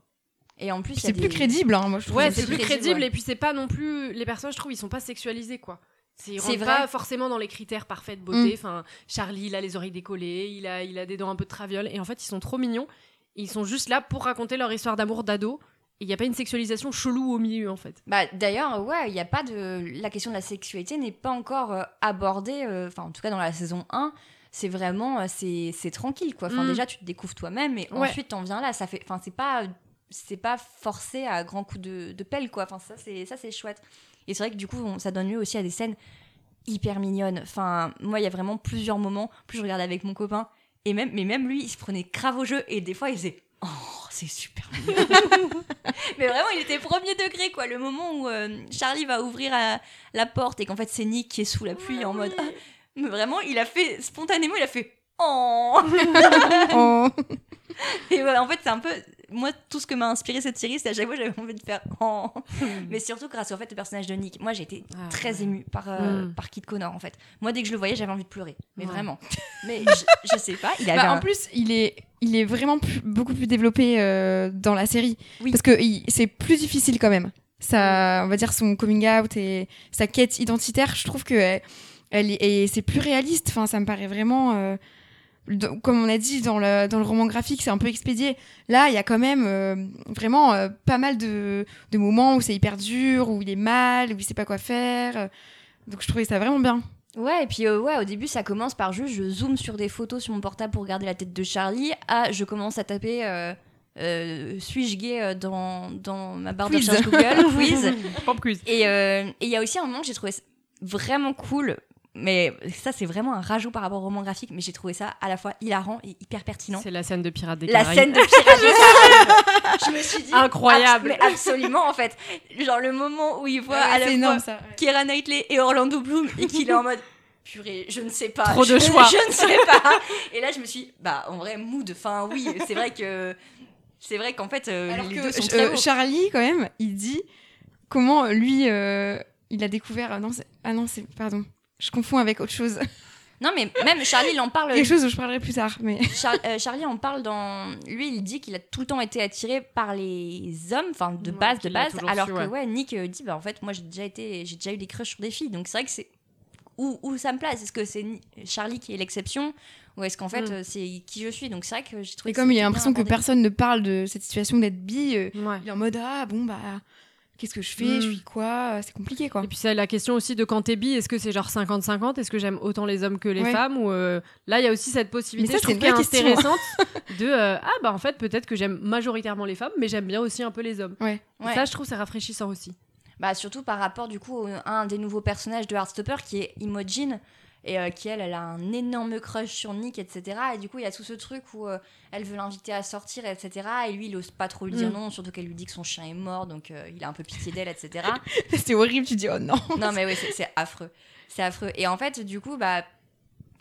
Et en plus, c'est plus des- crédible, hein, moi je trouve. Ouais, c'est plus crédible, ouais. et puis c'est pas non plus. Les personnages, je trouve, ils sont pas sexualisés, quoi. C'est- vrai. pas forcément dans les critères parfaits de beauté. Mm. Enfin, Charlie, il a les oreilles décollées, il a, il a des dents un peu de traviole, et en fait, ils sont trop mignons. Ils sont juste là pour raconter leur histoire d'amour d'ado. Et il n'y a pas une sexualisation chelou au milieu, en fait. Bah, d'ailleurs, ouais, il y a pas de. La question de la sexualité n'est pas encore euh, abordée, euh, enfin, en tout cas dans la saison 1. C'est vraiment. euh, c'est c'est tranquille, quoi. Enfin, Mm. déjà, tu te découvres toi-même et Ouais. ensuite, t'en viens là. Ça fait. Enfin, c'est pas. C'est pas forcé à grands coups de, de pelle, quoi. Enfin, ça, c'est ça, c'est chouette. Et c'est vrai que du coup, on- ça donne lieu aussi à des scènes hyper mignonnes. Enfin, moi, il y a vraiment plusieurs moments. Plus je regardais avec mon copain. Et même, mais même lui, il se prenait grave au jeu. Et des fois, il faisait. Oh, c'est super mignon. Mais vraiment, il était premier degré, quoi. Le moment où euh, Charlie va ouvrir euh, la porte et qu'en fait, c'est Nick qui est sous la pluie en mode. Ah. Mais vraiment, il a fait. Spontanément, il a fait. Oh Oh. Et voilà, en fait, c'est un peu. Moi, tout ce que m'a inspiré cette série, c'est à chaque fois, j'avais envie de faire. Oh Mais surtout grâce au fait le personnage de Nick. Moi, j'ai été Ah, très ouais. émue par, euh, Mm. par Kid Connor, en fait. Moi, dès que je le voyais, j'avais envie de pleurer. Mais Ouais. vraiment. Mais je, je sais pas, il avait. Bah, un- En plus, il est, il est vraiment plus- beaucoup plus développé euh, dans la série. Oui. Parce que c'est plus difficile quand même. Ça, on va dire son coming out et sa quête identitaire, je trouve que elle, elle est- et c'est plus réaliste. Enfin, ça me paraît vraiment. euh, comme on a dit dans le, dans le roman graphique, c'est un peu expédié. Là, il y a quand même euh, vraiment euh, pas mal de, de moments où c'est hyper dur, où il est mal, où il sait pas quoi faire. Donc je trouvais ça vraiment bien. Ouais, et puis euh, ouais, au début, ça commence par juste je zoome sur des photos sur mon portable pour regarder la tête de Charlie. Ah, je commence à taper euh, euh, suis-je gay dans, dans ma barre Quiz. de recherche Google, quiz. Pop quiz. Et euh, et il y a aussi un moment que j'ai trouvé vraiment cool. Mais ça, c'est vraiment un rajout par rapport au roman graphique. Mais j'ai trouvé ça à la fois hilarant et hyper pertinent. C'est la scène de Pirates des La Caraïbes. scène de Pirates des Caraïbes. Je me suis dit. Incroyable. abs- mais absolument, en fait. Genre le moment où il voit Ouais, à la c'est fois énorme, ça, ouais. Keira Knightley et Orlando Bloom et qu'il est en mode. Purée, je ne sais pas. Trop de je, choix. Je ne sais pas. Et là, je me suis dit, bah, en vrai, mood. Enfin, oui, c'est vrai que. C'est vrai qu'en fait, euh, Alors les que deux sont euh, très. Charlie, quand même, il dit comment lui, euh, il a découvert. ah non, c'est- ah non, c'est pardon, je confonds avec autre chose. Non, mais même Charlie, il en parle. Quelque chose où je parlerai plus tard, mais. Char- euh, Charlie en parle dans. Lui, il dit qu'il a tout le temps été attiré par les hommes, enfin de Ouais, base, de base. Alors su, que ouais. ouais, Nick euh, dit bah en fait moi j'ai déjà été, j'ai déjà eu des crushs sur des filles, donc c'est vrai que c'est où, où ça me place? Est-ce que c'est Charlie qui est l'exception? Ou est-ce qu'en fait Mm. euh, c'est qui je suis? Donc c'est vrai que j'ai trouvé. Et que comme il a l'impression que personne ne parle de cette situation d'être bi, euh, Ouais. il est en mode ah bon bah qu'est-ce que je fais, je suis quoi, c'est compliqué quoi. Et puis c'est la question aussi de quand t'es bi, est-ce que c'est genre 50-50 Est-ce que j'aime autant les hommes que les Ouais. femmes? Ou euh, Là, il y a aussi cette possibilité ça, je trouve, intéressante de euh, ah bah en fait peut-être que j'aime majoritairement les femmes, mais j'aime bien aussi un peu les hommes. Ouais. Ça, je trouve c'est rafraîchissant aussi. Bah surtout par rapport du coup à un des nouveaux personnages de Heartstopper qui est Imogen et euh, qui elle, elle a un énorme crush sur Nick etc et du coup il y a tout ce truc où euh, elle veut l'inviter à sortir etc et lui il ose pas trop lui dire Mm. non surtout qu'elle lui dit que son chien est mort donc euh, il a un peu pitié d'elle etc c'est horrible, tu dis oh non. non mais oui c'est- c'est affreux c'est affreux et en fait du coup bah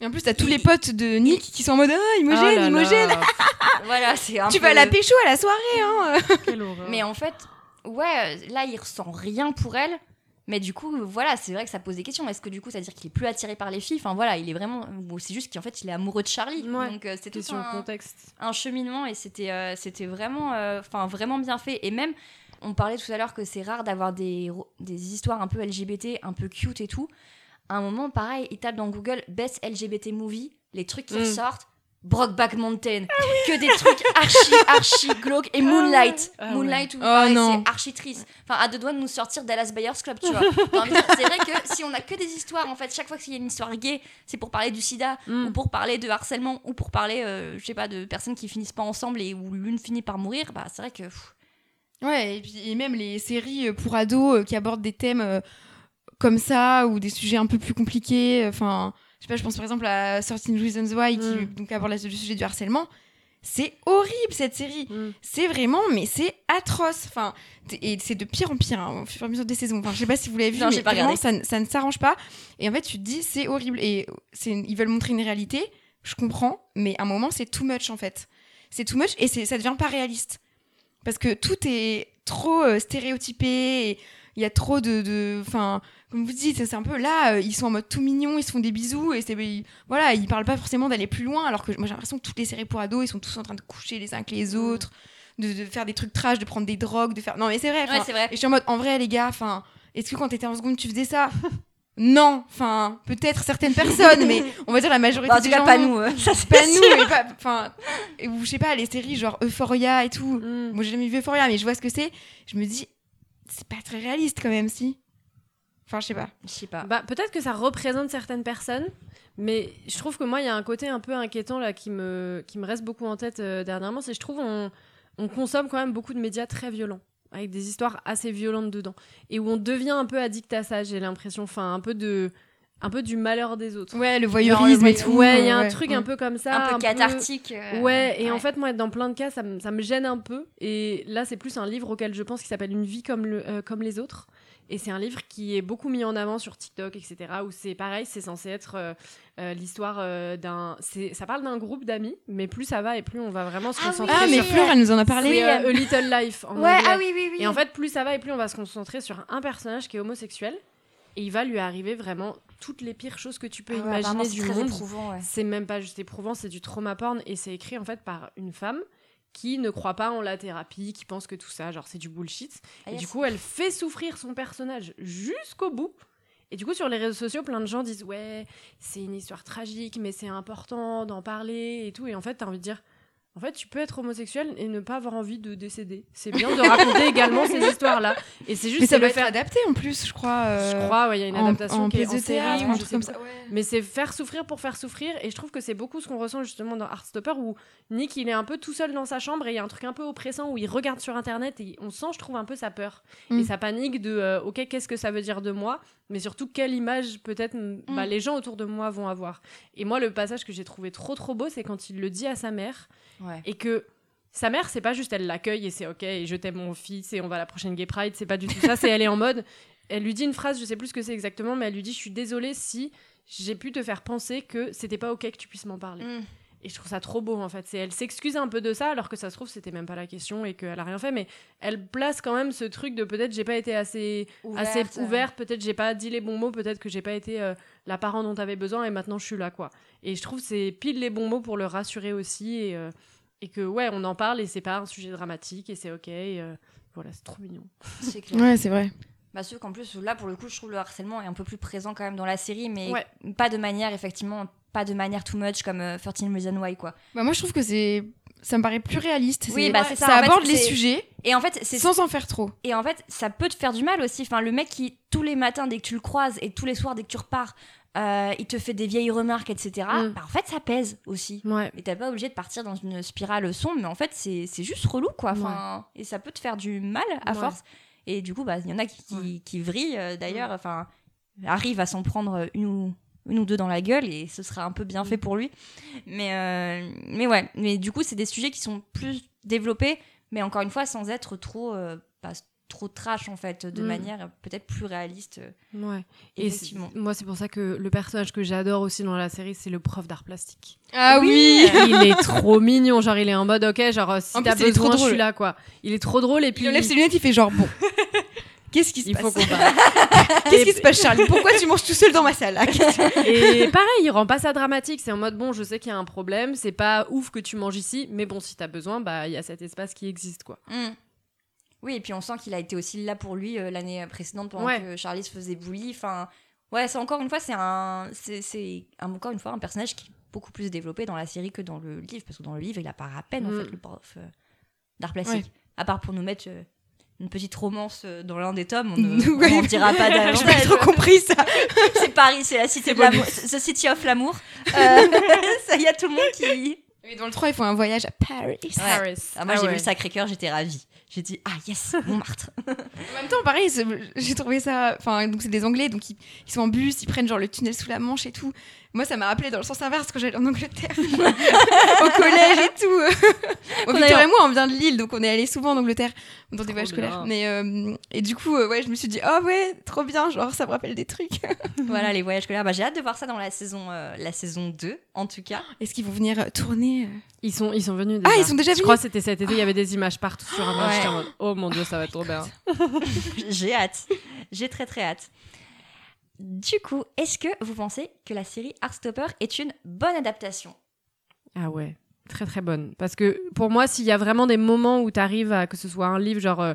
Et en plus t'as tous les potes de Nick qui sont en mode ah Oh Imogène, là Imogène, là, voilà c'est un tu peu- vas la pécho à la soirée hein. quelle horreur. mais en fait ouais là il ressent rien pour elle mais du coup, voilà, c'est vrai que ça pose des questions. Est-ce que du coup, ça veut dire qu'il est plus attiré par les filles? Enfin voilà, il est vraiment. ou C'est juste qu'en fait, il est amoureux de Charlie. Ouais, Donc euh, c'est tout un, contexte. un cheminement et c'était euh, c'était vraiment euh, enfin vraiment bien fait et même on parlait tout à l'heure que c'est rare d'avoir des, des histoires un peu LGBT un peu cute et tout à un moment pareil il tape dans Google best LGBT movie les trucs qui Mm. ressortent Brokeback Mountain que des trucs archi archi glauques et Moonlight Ah ouais. Moonlight où Oh c'est archi triste enfin à deux doigts de nous sortir Dallas Buyers Club tu vois c'est vrai que si on a que des histoires en fait chaque fois qu'il y a une histoire gay c'est pour parler du sida Mm. ou pour parler de harcèlement ou pour parler euh, je sais pas de personnes qui finissent pas ensemble et où l'une finit par mourir bah c'est vrai que pff, Ouais, et puis et même les séries euh, pour ados euh, qui abordent des thèmes euh, comme ça ou des sujets un peu plus compliqués. Enfin, je sais pas, je pense par exemple à 13 Reasons Why qui Mm. donc aborde le sujet du harcèlement. C'est horrible cette série. Mm. C'est vraiment, mais c'est atroce. Enfin, et c'est de pire en pire hein, au fur et à mesure des saisons. Enfin, je sais pas si vous l'avez vu, Non, mais pas vraiment, ça, ne- ça ne s'arrange pas. Et en fait, tu te dis, c'est horrible. Et c'est, ils veulent montrer une réalité. Je comprends, mais à un moment, c'est too much en fait. C'est too much et c'est, ça devient pas réaliste parce que tout est trop euh, stéréotypé. Il y a trop de, de, enfin, comme vous dites, c'est un peu là. euh, ils sont en mode tout mignon, ils se font des bisous et c'est, ils- voilà, ils parlent pas forcément d'aller plus loin. Alors que moi, j'ai l'impression que toutes les séries pour ados, ils sont tous en train de coucher les uns avec les autres, de, de faire des trucs trash, de prendre des drogues, de faire. Non, mais c'est vrai. Ouais, vrai. Et je suis en mode, en vrai, les gars, enfin, est-ce que quand t'étais en seconde, tu faisais ça? Non, enfin, peut-être certaines personnes, mais on va dire la majorité bah, en tout des cas gens. pas nous euh, ça c'est Pas nous, enfin, je sais pas, les séries genre Euphoria et tout. Mm. Moi, j'ai jamais vu Euphoria, mais je vois ce que c'est. Je me dis, c'est pas très réaliste quand même, si. Enfin, je sais pas. je sais pas Bah, peut-être que ça représente certaines personnes, mais je trouve que moi, il y a un côté un peu inquiétant là qui me, qui me reste beaucoup en tête euh, dernièrement. C'est que je trouve on, on consomme quand même beaucoup de médias très violents, avec des histoires assez violentes dedans, et où on devient un peu addict à ça. J'ai l'impression, enfin, un peu de, un peu du malheur des autres. Ouais, le voyeurisme le et tout. Ouais, il y a un ouais, truc ouais. un peu comme ça, un peu cathartique euh, Ouais, et en fait, moi, dans plein de cas, ça me, ça me gêne un peu. Et là, c'est plus un livre auquel je pense qui s'appelle Une vie comme, le, euh, comme les autres. Et c'est un livre qui est beaucoup mis en avant sur TikTok, etc. Où c'est pareil, c'est censé être euh, euh, l'histoire euh, d'un. Ça parle d'un groupe d'amis, mais plus ça va et plus on va vraiment se Ah oui. concentrer Ah, mais sur. Fleur, elle nous en a parlé. C'est A Little Life en ouais ah oui oui oui Et en fait, plus ça va et plus on va se concentrer sur un personnage qui est homosexuel. Et il va lui arriver vraiment toutes les pires choses que tu peux Ah ouais, imaginer du monde. ouais. C'est même pas juste éprouvant, c'est du trauma porn. Et c'est écrit en fait par une femme qui ne croit pas en la thérapie, qui pense que tout ça, genre c'est du bullshit. Ah, et yes. du coup, elle fait souffrir son personnage jusqu'au bout. Et du coup, sur les réseaux sociaux, plein de gens disent Ouais, c'est une histoire tragique, mais c'est important d'en parler et tout. Et en fait, t'as envie de dire En fait, tu peux être homosexuel et ne pas avoir envie de décéder. C'est bien de raconter également ces histoires-là. Et c'est juste Mais ça le être faire. adapté en plus, je crois. euh, Je crois, ouais, il y a une adaptation en qui est en théâtre, série un ou je truc sais comme ça. ouais. Mais c'est faire souffrir pour faire souffrir. Et je trouve que c'est beaucoup ce qu'on ressent justement dans Heartstopper où Nick, il est un peu tout seul dans sa chambre et il y a un truc un peu oppressant où il regarde sur Internet et on sent, je trouve, un peu sa peur. Mm. Et sa panique de, euh, ok, qu'est-ce que ça veut dire de moi? Mais surtout quelle image peut-être bah, Mm. les gens autour de moi vont avoir. Et moi, le passage que j'ai trouvé trop trop beau, c'est quand il le dit à sa mère Ouais. et que sa mère, c'est pas juste elle l'accueille et c'est ok et je t'aime mon fils et on va à la prochaine Gay Pride, c'est pas du tout ça. c'est elle est en mode, elle lui dit une phrase, je sais plus ce que c'est exactement, mais elle lui dit je suis désolée si j'ai pu te faire penser que c'était pas ok que tu puisses m'en parler. Mm. Et je trouve ça trop beau en fait. C'est elle s'excuse un peu de ça alors que ça se trouve c'était même pas la question et qu'elle a rien fait, mais elle place quand même ce truc de peut-être j'ai pas été assez Ouverte, assez ouverte, peut-être j'ai pas dit les bons mots, peut-être que j'ai pas été euh, la parent dont t'avais besoin et maintenant je suis là quoi. Et je trouve c'est pile les bons mots pour le rassurer aussi et euh, et que ouais on en parle et c'est pas un sujet dramatique et c'est ok. et, euh, voilà c'est trop mignon. C'est clair. Ouais, c'est vrai. Bah, sauf qu'en plus, là, pour le coup, je trouve le harcèlement est un peu plus présent quand même dans la série, mais Ouais. pas de manière, effectivement, pas de manière too much comme euh, 13 Reasons Why, quoi. Bah, moi, je trouve que c'est. Ça me paraît plus réaliste. Oui, bah, ça, Ça fait, aborde les sujets Et en fait, c'est sans en faire trop. Et en fait, ça peut te faire du mal aussi. Enfin, le mec qui, tous les matins, dès que tu le croises, et tous les soirs, dès que tu repars, euh, il te fait des vieilles remarques, etc. Mm. Bah, en fait, ça pèse aussi. Ouais. Et t'es pas obligé de partir dans une spirale sombre, mais en fait, c'est juste relou, quoi. Enfin, Et ça peut te faire du mal à Ouais. force. Et du coup, bah, il y en a qui, qui, qui vrillent, euh, d'ailleurs. Enfin, arrivent à s'en prendre une ou, une ou deux dans la gueule, et ce sera un peu bien fait pour lui. Mais, euh, mais ouais, mais du coup, c'est des sujets qui sont plus développés, mais encore une fois, sans être trop, euh, pas trop trash, en fait, de Mm. manière peut-être plus réaliste. euh, Ouais. Et moi c'est pour ça que le personnage que j'adore aussi dans la série c'est le prof d'art plastique. Ah oui, il est trop mignon, genre il est en mode ok, genre si t'as est trop besoin, je drôle. suis là quoi. Il est trop drôle et puis Il enlève ses lunettes, il fait genre bon. Qu'est-ce qui se il faut passe qu'on parle. Qu'est-ce qui se passe, Charlie Pourquoi tu manges tout seul dans ma salle? Là Et pareil, il rend pas ça dramatique. C'est en mode bon, je sais qu'il y a un problème, c'est pas ouf que tu manges ici, mais bon, si t'as besoin, bah il y a cet espace qui existe quoi. Mm. Oui, et puis on sent qu'il a été aussi là pour lui euh, l'année précédente pendant Ouais. que Charlie se faisait bully. Enfin, ouais, c'est encore une fois, c'est un, c'est, encore une fois un personnage qui est beaucoup plus développé dans la série que dans le livre, parce que dans le livre, il apparaît à peine en Mm. fait le prof euh, d'art plastique. À part pour nous mettre euh, une petite romance euh, dans l'un des tomes, on ne Ouais. dira pas J'ai davantage. pas trop compris ça. c'est Paris, c'est la cité de l'amour, the city of l'amour. Euh, ça y a tout le monde qui. Et dans le 3, ils font un voyage à Paris. Paris. Ah, moi Ah j'ai ouais. vu le Sacré-Cœur, j'étais ravie. J'ai dit ah yes, Montmartre. En même temps, pareil, j'ai trouvé ça. Enfin, donc c'est des Anglais, donc ils, ils sont en bus, ils prennent genre le tunnel sous la Manche et tout. Moi, ça m'a rappelé dans le sens inverse quand j'allais en Angleterre, au collège et tout. bon, Victor et moi, on vient de Lille, donc on est allé souvent en Angleterre dans des voyages bien. scolaires. Mais euh, et du coup, euh, ouais, je me suis dit, oh ouais, trop bien, genre ça me rappelle des trucs. voilà les voyages scolaires. Bah, j'ai hâte de voir ça dans la saison, euh, la saison 2 en tout cas. Est-ce qu'ils vont venir tourner euh Ils sont, ils sont venus. Ah, déjà. ils sont déjà Je venus crois que c'était cet été. Il y avait des images partout sur un Ouais. J'étais en mode, oh mon dieu, ça va être trop bien. j'ai hâte. J'ai très très hâte. Du coup, est-ce que vous pensez que la série Heartstopper est une bonne adaptation? Ah ouais, très très bonne. Parce que pour moi, s'il y a vraiment des moments où tu arrives à que ce soit un livre, genre euh,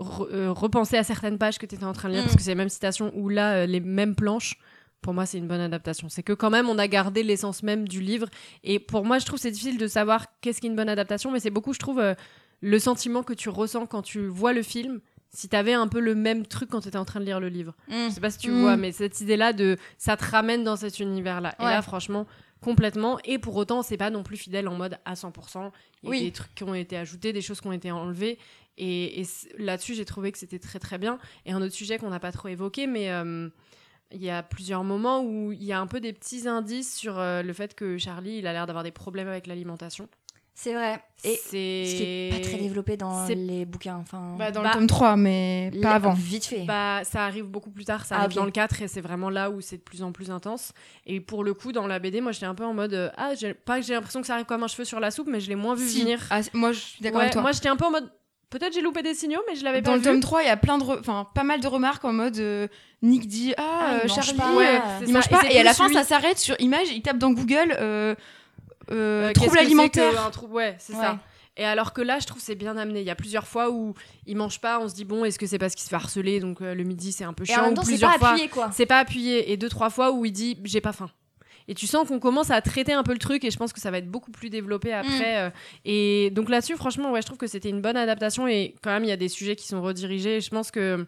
re- euh, repenser à certaines pages que tu étais en train de lire, Mm. parce que c'est les mêmes citations, ou là, euh, les mêmes planches, pour moi, c'est une bonne adaptation. C'est que quand même, on a gardé l'essence même du livre. Et pour moi, je trouve c'est difficile de savoir qu'est-ce qu'est une bonne adaptation, mais c'est beaucoup, je trouve, le sentiment que tu ressens quand tu vois le film. Si t'avais un peu le même truc quand tu étais en train de lire le livre. Je sais pas si tu Mm. vois, mais cette idée-là de ça te ramène dans cet univers-là. Et là, franchement, complètement. Et pour autant, c'est pas non plus fidèle en mode à 100%. Il y a Oui. des trucs qui ont été ajoutés, des choses qui ont été enlevées. Et, là-dessus, j'ai trouvé que c'était très très bien. Et un autre sujet qu'on n'a pas trop évoqué, mais euh, il y a plusieurs moments où il y a un peu des petits indices sur euh, le fait que Charlie, il a l'air d'avoir des problèmes avec l'alimentation. C'est vrai. Et c'est ce qui est pas très développé dans les bouquins. Enfin, Bah, Dans Bah, le tome 3, mais pas avant. Vite fait. Bah, ça arrive beaucoup plus tard, ça Ah, arrive dans le 4 et c'est vraiment là où c'est de plus en plus intense. Et pour le coup, dans la BD, moi j'étais un peu en mode euh, Ah, j'ai- pas que j'ai l'impression que ça arrive comme un cheveu sur la soupe, mais je l'ai moins vu Si. venir. Ah, moi, je suis d'accord Ouais, avec toi. Moi j'étais un peu en mode Peut-être j'ai loupé des signaux, mais je l'avais Dans pas le vu. tome 3, il y a plein de re- enfin pas mal de remarques en mode euh, Nick dit ah, Ah, il euh, mange Charlie pas. euh, Ouais, il ça. mange Et pas et à la fin lui. ça s'arrête sur image, il tape dans Google euh, euh, Euh, trouble alimentaire. un trou- Ouais, c'est Ouais. ça. Et alors que là, je trouve c'est bien amené. Il y a plusieurs fois où il mange pas, on se dit bon, est-ce que c'est parce qu'il se fait harceler, donc euh, le midi c'est un peu Et chiant. en même temps, c'est pas fois, appuyé quoi. C'est pas appuyé. Et deux, trois fois où il dit j'ai pas faim. Et tu sens qu'on commence à traiter un peu le truc et je pense que ça va être beaucoup plus développé après. euh, et donc là-dessus, franchement, ouais, je trouve que c'était une bonne adaptation et quand même, il y a des sujets qui sont redirigés. Et je pense que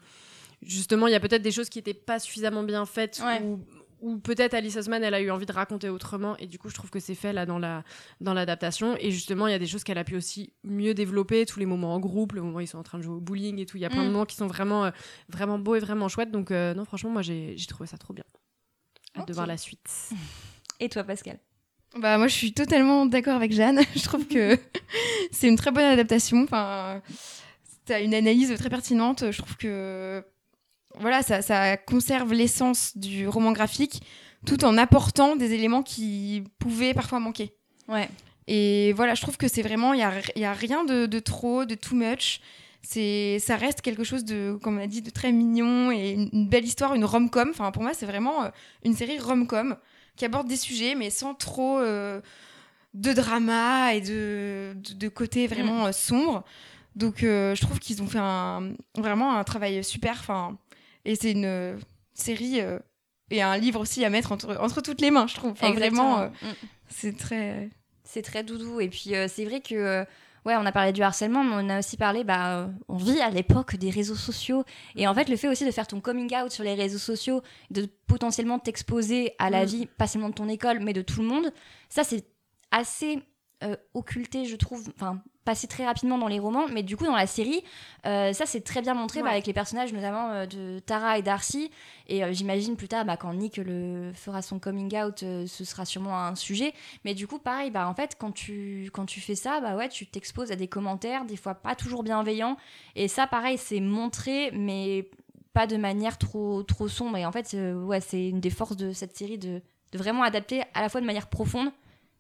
justement, il y a peut-être des choses qui étaient pas suffisamment bien faites Ouais. ou ou peut-être Alice Osman, elle a eu envie de raconter autrement, et du coup, je trouve que c'est fait là dans la dans l'adaptation. Et justement, il y a des choses qu'elle a pu aussi mieux développer, tous les moments en groupe, le moment où ils sont en train de jouer au bowling et tout. Il y a plein de Mm. moments qui sont vraiment euh, vraiment beaux et vraiment chouettes. Donc euh, non, franchement, moi j'ai trouvé ça trop bien. Hâte de Ok. voir la suite. Et toi, Pascal? Bah moi je suis totalement d'accord avec Jeanne. je trouve que c'est une très bonne adaptation. Enfin, t'as une analyse très pertinente. Je trouve que voilà, ça, ça conserve l'essence du roman graphique tout en apportant des éléments qui pouvaient parfois manquer. Ouais. Et voilà, je trouve que c'est vraiment, il n'y a, y a rien de, de trop, de too much. C'est, ça reste quelque chose de, comme on a dit, de très mignon et une, une belle histoire, une rom-com. Enfin, pour moi, c'est vraiment euh, une série rom-com qui aborde des sujets, mais sans trop euh, de drama et de, de, de côté vraiment euh, sombre. Donc, euh, je trouve qu'ils ont fait un, vraiment un travail super. Enfin, et c'est une euh, série euh, et un livre aussi à mettre entre, entre toutes les mains, je trouve. Enfin, vraiment, euh, Mm. c'est très. C'est très doudou. Et puis, euh, c'est vrai que, ouais, on a parlé du harcèlement, mais on a aussi parlé, bah, on vit à l'époque des réseaux sociaux. Et en fait, le fait aussi de faire ton coming out sur les réseaux sociaux, de potentiellement t'exposer à la Mm. vie, pas seulement de ton école, mais de tout le monde, ça, c'est assez euh, occulté, je trouve. Enfin, passé très rapidement dans les romans, mais du coup, dans la série, euh, ça, c'est très bien montré bah, avec les personnages, notamment euh, de Tara et Darcy. Et j'imagine plus tard, bah, quand Nick le, fera son coming out, ce sera sûrement un sujet. Mais du coup, pareil, bah, en fait, quand tu, quand tu fais ça, bah, ouais, tu t'exposes à des commentaires, des fois pas toujours bienveillants. Et ça, pareil, c'est montré, mais pas de manière trop, trop sombre. Et en fait, ouais, c'est une des forces de cette série de, de vraiment adapter à la fois de manière profonde,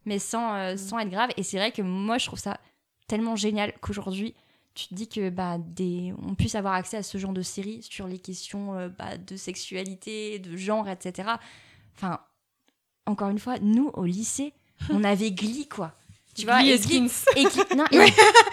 mais sans, euh, sans être grave. Et c'est vrai que moi, je trouve ça tellement génial qu'aujourd'hui, tu te dis que bah, des, on puisse avoir accès à ce genre de série sur les questions euh, bah, de sexualité, de genre, etc. Enfin, encore une fois, nous, au lycée, on avait Glee, quoi. Tu vois, Glee et Glee, Skins. et Glee- non, et- Ouais.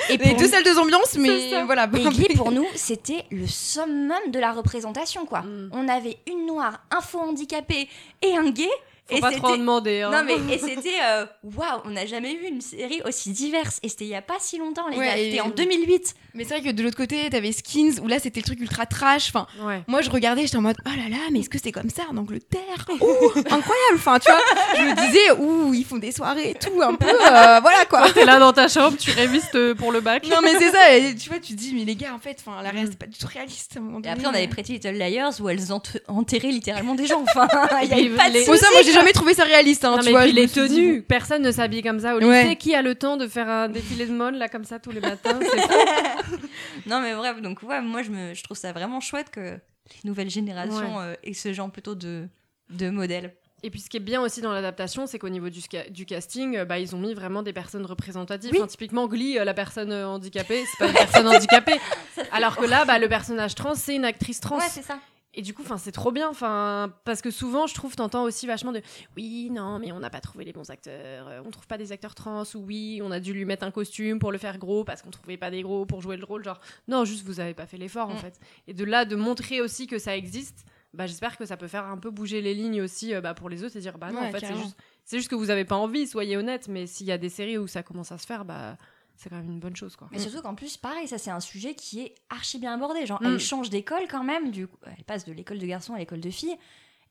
et pour- deux salles de ambiance, C'est mais voilà. et Glee, pour nous, c'était le summum de la représentation, quoi. Mm. On avait une noire, un faux handicapé et un gay. Faut et pas trop en demander. hein. Non, mais et c'était. euh, Waouh, on n'a jamais vu une série aussi diverse. Et c'était il y a pas si longtemps, les Ouais, gars. et- C'était en 2008. Mais c'est vrai que de l'autre côté, t'avais Skins où là c'était le truc ultra trash. Enfin, Ouais. moi je regardais, j'étais en mode oh là là, mais est-ce que c'est comme ça en Angleterre Ouh, incroyable. Enfin, tu vois, je me disais ouh, ils font des soirées et tout un peu, euh, voilà quoi. T'es là dans ta chambre, tu révises euh, pour le bac. Non mais c'est ça, et tu vois, tu te dis mais les gars en fait, enfin la réalité c'est pas du tout réaliste à un moment Et donné. après, on avait Pretty Little Liars où elles ent- enterraient littéralement des gens. Enfin, il y avait pas de Pour ça, moi j'ai jamais trouvé ça réaliste. Hein, Non, tu mais vois, puis je me les tenues, personne ne s'habille comme ça au lycée. Ouais. Qui a le temps de faire un défilé de mode là comme ça tous les matins. Non, mais bref, donc ouais, moi je, me, je trouve ça vraiment chouette que les nouvelles générations euh, aient ce genre plutôt de, de modèle. Et puis ce qui est bien aussi dans l'adaptation, c'est qu'au niveau du, casting, euh, bah, ils ont mis vraiment des personnes représentatives. Oui. Enfin, typiquement, Glee, euh, la personne handicapée, c'est pas une personne handicapée. Alors que là, bah, le personnage trans, c'est une actrice trans. Ouais, c'est ça. Et du coup, enfin, c'est trop bien, enfin, parce que souvent, je trouve, t'entends aussi vachement de, oui, non, mais on n'a pas trouvé les bons acteurs, euh, on trouve pas des acteurs trans, ou oui, on a dû lui mettre un costume pour le faire gros parce qu'on trouvait pas des gros pour jouer le rôle, genre, non, juste vous avez pas fait l'effort en Mm. fait. Et de là, de montrer aussi que ça existe, bah, j'espère que ça peut faire un peu bouger les lignes aussi, euh, bah, pour les autres et dire, bah non, Ouais, en fait, c'est juste, c'est juste que vous avez pas envie, soyez honnête, mais s'il y a des séries où ça commence à se faire, bah, c'est quand même une bonne chose, quoi. Mais surtout qu'en plus, pareil, ça c'est un sujet qui est archi bien abordé. Genre, Mm. elle change d'école quand même, du coup, elle passe de l'école de garçons à l'école de filles.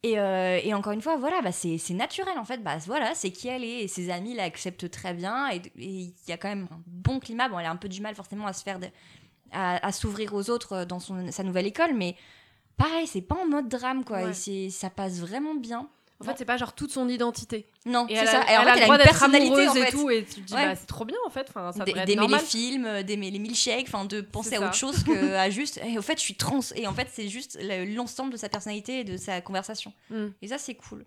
Et, euh, et encore une fois, voilà, bah, c'est c'est naturel en fait. Bah, voilà, c'est qui elle est et ses amis l'acceptent très bien. Et il y a quand même un bon climat. Bon, elle a un peu du mal forcément à se faire, de- à, à s'ouvrir aux autres euh, dans son, sa nouvelle école, mais pareil, c'est pas en mode drame quoi. Ouais. Et c'est- ça passe vraiment bien. En fait, c'est pas genre toute son identité. Non, c'est elle ça. a, Et en elle fait, a le elle a une personnalité en fait. et tout, et tu te dis, Ouais. bah, c'est trop bien en fait, enfin, ça D- devrait être d'aimer les films, euh, d'aimer les milkshakes, enfin de penser à ça. autre chose que à juste. Et au fait, je suis trans. Et en fait, c'est juste le- l'ensemble de sa personnalité et de sa conversation. Mm. Et ça, c'est cool.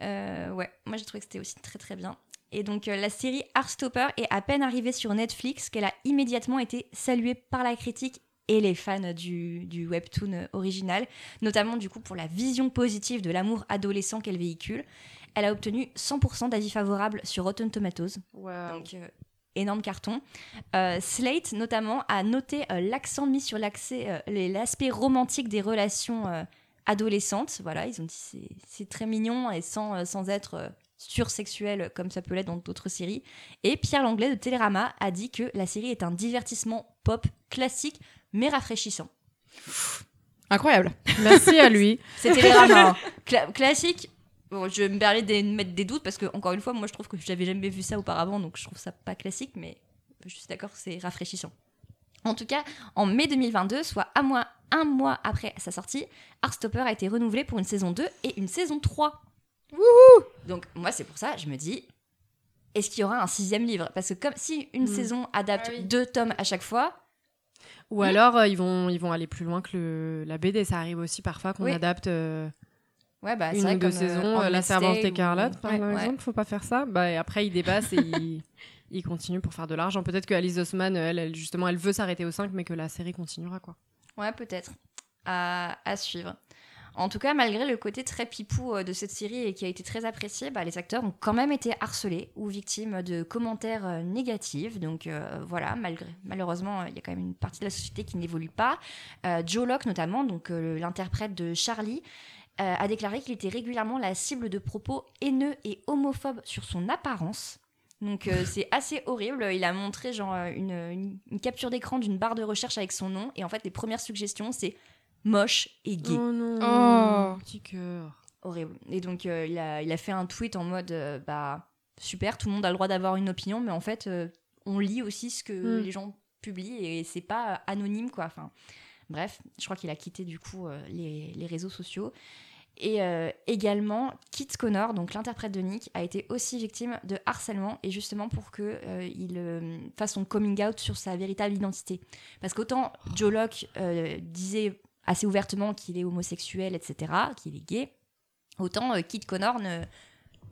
Euh, ouais, moi j'ai trouvé que c'était aussi très très bien. Et donc euh, la série Heartstopper est à peine arrivée sur Netflix qu'elle a immédiatement été saluée par la critique et les fans du, du webtoon original, notamment du coup pour la vision positive de l'amour adolescent qu'elle véhicule. Elle a obtenu 100% d'avis favorables sur Rotten Tomatoes. Waouh. Donc, euh, énorme carton. Euh, Slate, notamment, a noté euh, l'accent mis sur l'aspect romantique des relations adolescentes. Voilà, ils ont dit c'est c'est très mignon et sans, sans être sursexuel comme ça peut l'être dans d'autres séries. Et Pierre Langlais de Télérama a dit que la série est un divertissement pop classique mais rafraîchissant. Incroyable. Merci à lui. C'est Télérama. Cla- classique. Bon, je me permets de mettre des doutes parce que, encore une fois, moi je trouve que j'avais jamais vu ça auparavant, donc je trouve ça pas classique, mais je suis d'accord, c'est rafraîchissant. En tout cas, en mai 2022, soit un mois, un mois après sa sortie, Heartstopper a été renouvelé pour une saison 2 et une saison 3. Donc moi c'est pour ça, je me dis, est-ce qu'il y aura un sixième livre? Parce que comme si une Mm. saison adapte deux tomes à chaque fois, Ou alors euh, ils vont ils vont aller plus loin que le, la BD. Ça arrive aussi parfois qu'on Oui. adapte euh, ouais bah une ou deux euh, saisons. euh, la Servante Tale ou- écarlate, par Ouais, ouais. exemple, faut pas faire ça. Bah, et après ils dépassent et ils, ils continuent pour faire de l'argent. Peut-être que Alice Osman, elle, elle, justement, elle veut s'arrêter au 5, mais que la série continuera quoi. Ouais, peut-être. À, à suivre. En tout cas, malgré le côté très pipou euh, de cette série et qui a été très apprécié, bah, les acteurs ont quand même été harcelés ou victimes de commentaires euh, négatifs. Donc euh, voilà, malgré, malheureusement, il y a quand même une partie de la société qui n'évolue pas. Euh, Joe Locke, notamment, donc euh, l'interprète de Charlie, a déclaré qu'il était régulièrement la cible de propos haineux et homophobes sur son apparence. Donc euh, c'est assez horrible. Il a montré genre une, une- une capture d'écran d'une barre de recherche avec son nom et en fait les premières suggestions c'est moche et gay. Oh non, Oh. petit cœur. Horrible. Et donc euh, il, a, il a fait un tweet en mode euh, bah super, tout le monde a le droit d'avoir une opinion, mais en fait euh, on lit aussi ce que Mm. les gens publient et c'est pas anonyme quoi. Enfin bref, je crois qu'il a quitté du coup euh, les, les réseaux sociaux. Et euh, également, Kit Connor, donc l'interprète de Nick, a été aussi victime de harcèlement et justement pour que euh, il euh, fasse son coming out sur sa véritable identité. Parce qu'autant Joe Locke euh, disait assez ouvertement qu'il est homosexuel, etc., qu'il est gay, autant euh, Kit Connor ne,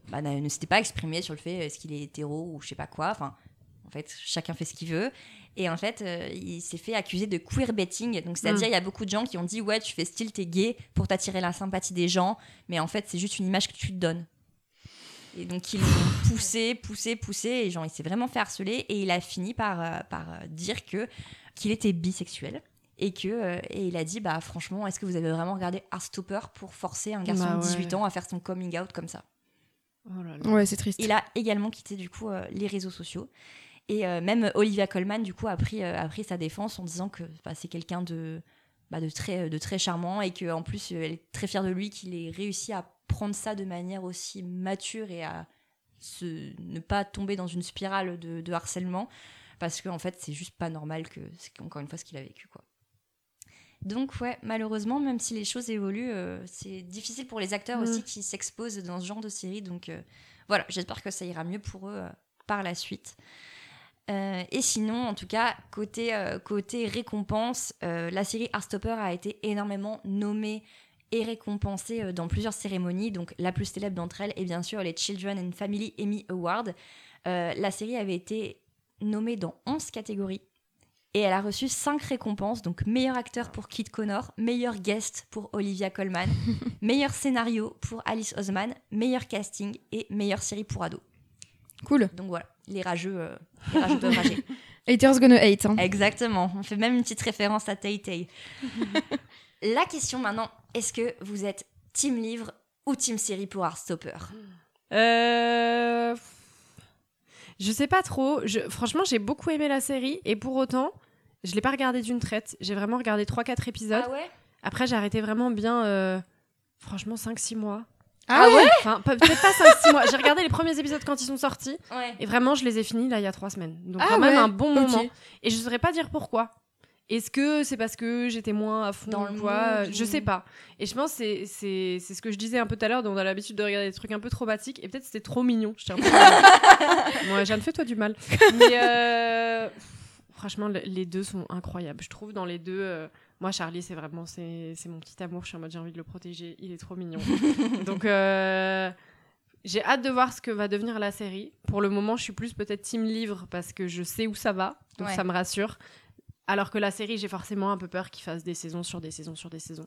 bah, ne, ne s'était pas exprimé sur le fait est-ce qu'il est hétéro ou je sais pas quoi. Enfin, en fait, chacun fait ce qu'il veut. Et en fait, euh, il s'est fait accuser de queerbaiting. Donc, c'est-à-dire, il Mm. y a beaucoup de gens qui ont dit Ouais, tu fais style, t'es gay pour t'attirer la sympathie des gens. Mais en fait, c'est juste une image que tu te donnes. Et donc, ils l'ont poussé, poussé, poussé. Et genre, il s'est vraiment fait harceler. Et il a fini par, euh, par euh, dire que qu'il était bisexuel. Et, que, euh, et il a dit Bah, franchement, est-ce que vous avez vraiment regardé Heartstopper pour forcer un garçon Bah de 18 ouais. ans à faire son coming out comme ça? Oh là là. Ouais, c'est triste. il a également quitté du coup euh, les réseaux sociaux. Et euh, même Olivia Colman du coup a pris, euh, a pris sa défense en disant que bah, c'est quelqu'un de, bah, de, très, de très charmant et qu'en plus elle est très fière de lui qu'il ait réussi à prendre ça de manière aussi mature et à se, ne pas tomber dans une spirale de, de harcèlement parce qu'en fait c'est juste pas normal que c'est encore une fois ce qu'il a vécu quoi. Donc ouais, malheureusement, même si les choses évoluent, euh, c'est difficile pour les acteurs Mm. aussi qui s'exposent dans ce genre de série. Donc euh, voilà, j'espère que ça ira mieux pour eux euh, par la suite. Et sinon, en tout cas, côté, côté récompense, la série Heartstopper a été énormément nommée et récompensée dans plusieurs cérémonies. Donc la plus célèbre d'entre elles est bien sûr les Children and Family Emmy Awards. La série avait été nommée dans 11 catégories. Et elle a reçu 5 récompenses, donc meilleur acteur pour Kit Connor, meilleur guest pour Olivia Colman, meilleur scénario pour Alice Osman, meilleur casting et meilleure série pour ados. Cool. Donc voilà, les rageux, euh, les rageux peuvent rager. Haters gonna hate. Hein. Exactement, on fait même une petite référence à Tay Tay. La question maintenant, est-ce que vous êtes team livre ou team série pour Heartstopper? Euh... Je sais pas trop. Je... Franchement, j'ai beaucoup aimé la série et pour autant, je l'ai pas regardée d'une traite. J'ai vraiment regardé 3-4 épisodes. Ah ouais? Après, j'ai arrêté vraiment bien, euh, franchement, 5-6 mois. Ah ouais? Enfin, pe- peut-être pas 5-6 mois. J'ai regardé les premiers épisodes quand ils sont sortis Ouais. et vraiment, je les ai finis là il y a 3 semaines. Donc, Ah quand même ouais, un bon moment. Et je saurais pas dire pourquoi. Est-ce que c'est parce que j'étais moins à fond Dans ou le quoi mood Je ou- sais pas. Et je pense que c'est- c'est c'est ce que je disais un peu tout à l'heure, on a l'habitude de regarder des trucs un peu traumatiques. Et peut-être c'était trop mignon. Un peu- Moi, Jeanne, fais-toi du mal. Mais euh, franchement, le- les deux sont incroyables. Je trouve dans les deux. euh, Moi, Charlie, c'est vraiment c'est c'est mon petit amour. Je suis en mode j'ai envie de le protéger. Il est trop mignon. Donc, euh, j'ai hâte de voir ce que va devenir la série. Pour le moment, je suis plus peut-être team livre parce que je sais où ça va. Donc, Ouais. ça me rassure. Alors que la série, j'ai forcément un peu peur qu'il fasse des saisons sur des saisons sur des saisons.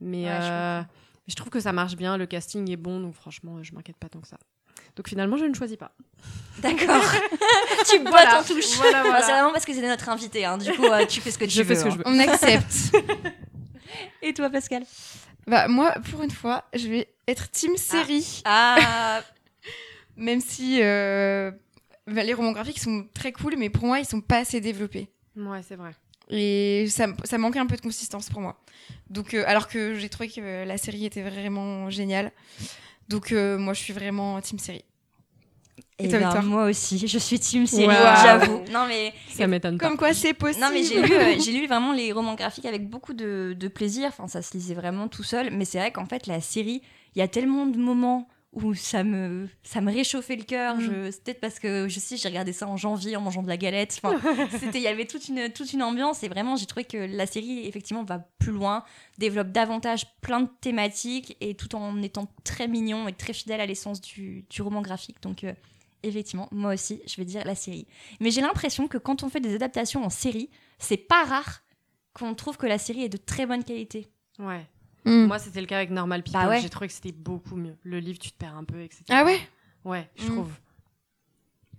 Mais Ouais, je euh, je trouve que ça marche bien. Le casting est bon. Donc, franchement, je m'inquiète pas tant que ça. Donc, finalement, je ne choisis pas. D'accord. tu bois Voilà, en touche. voilà, voilà. C'est vraiment parce que c'est notre invité. hein. Du coup, euh, tu fais ce que tu Je veux. fais ce que hein. je veux. On accepte. Et toi, Pascal? Bah, moi, pour une fois, je vais être team série. Ah, Même si euh, bah, les romans graphiques sont très cool, mais pour moi, ils sont pas assez développés. Ouais, c'est vrai. Et ça, ça manquait un peu de consistance pour moi. Donc, euh, alors que j'ai trouvé que la série était vraiment géniale. Donc, euh, moi, je suis vraiment team série. Et toi, ben, Victoire moi aussi, je suis team série, j'avoue. Non mais Ça m'étonne pas. Comme quoi, c'est possible. Non mais j'ai lu, euh, j'ai lu vraiment les romans graphiques avec beaucoup de, de plaisir. Enfin, ça se lisait vraiment tout seul. Mais c'est vrai qu'en fait, la série, il y a tellement de moments où ça me, ça me réchauffait le cœur. Mm. C'est peut-être parce que je sais, j'ai regardé ça en janvier en mangeant de la galette. Enfin, c'était, il y avait toute une, toute une ambiance et vraiment, j'ai trouvé que la série effectivement va plus loin, développe davantage plein de thématiques et tout en étant très mignon et très fidèle à l'essence du, du roman graphique. Donc euh, effectivement, moi aussi, je vais dire la série. Mais j'ai l'impression que quand on fait des adaptations en série, c'est pas rare qu'on trouve que la série est de très bonne qualité. Ouais. Mm. Moi, c'était le cas avec Normal People. Bah ouais. J'ai trouvé que c'était beaucoup mieux. Le livre, tu te perds un peu, etc. Ah ouais Ouais, je Mm. trouve.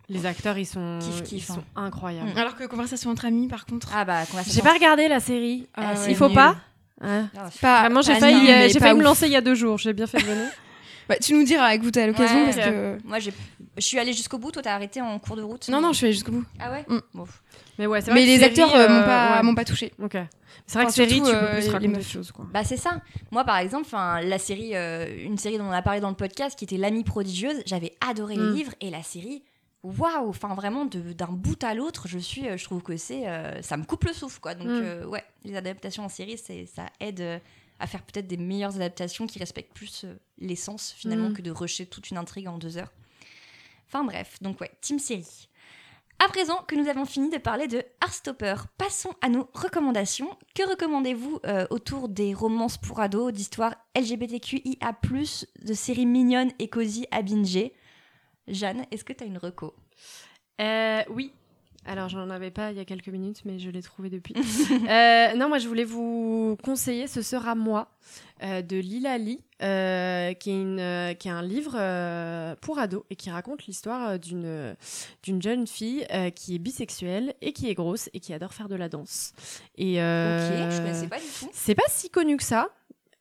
Les acteurs, ils sont, Kiff, ils kiff, sont hein. incroyables. Alors que Conversation entre amis, par contre. Ah bah, J'ai pas regardé la série. Ah Euh, ouais, Il faut nul. pas Ouais. Ah, Pas, Vraiment, j'ai pas failli, euh, j'ai pas failli me lancer il y a deux jours. J'ai bien fait de venir. Bah, tu nous diras à écouter à l'occasion Ouais, parce ok. que. Moi, j'ai- je suis allée jusqu'au bout. Toi, t'as arrêté en cours de route Non, non, je suis allée jusqu'au bout. Ah ouais Mm. Bon. Mais ouais, vrai Mais que les série, acteurs euh, m'ont euh, pas, ouais. m'ont pas touché. Ok. C'est vrai Enfin, que série, surtout, tu peux euh, plus les raconter de meufs. choses, quoi. Bah c'est ça. Moi par exemple, enfin la série, euh, une série dont on a parlé dans le podcast, qui était L'amie prodigieuse, j'avais adoré les Mm. livres et la série. Waouh, enfin vraiment de- d'un bout à l'autre, je suis, je trouve que c'est, euh, ça me coupe le souffle quoi. Donc Mm. euh, ouais, les adaptations en série, c'est, ça aide euh, à faire peut-être des meilleures adaptations qui respectent plus euh, l'essence finalement Mm. que de rusher toute une intrigue en deux heures. Enfin bref, donc ouais, team série. À présent que nous avons fini de parler de Heartstopper, passons à nos recommandations. Que recommandez-vous euh, autour des romances pour ados, d'histoires LGBTQIA+, de séries mignonnes et cosy à binger? Jeanne, est-ce que tu as une reco? Euh, oui. Alors, j'en avais pas il y a quelques minutes, mais je l'ai trouvé depuis. Euh, non, moi, je voulais vous conseiller Ce sera moi euh, de Lila Lee, euh, qui, est une, euh, qui est un livre euh, pour ados et qui raconte l'histoire euh, d'une d'une jeune fille euh, qui est bisexuelle et qui est grosse et qui adore faire de la danse. Et, euh, Ok, je connaissais pas du tout. C'est pas si connu que ça.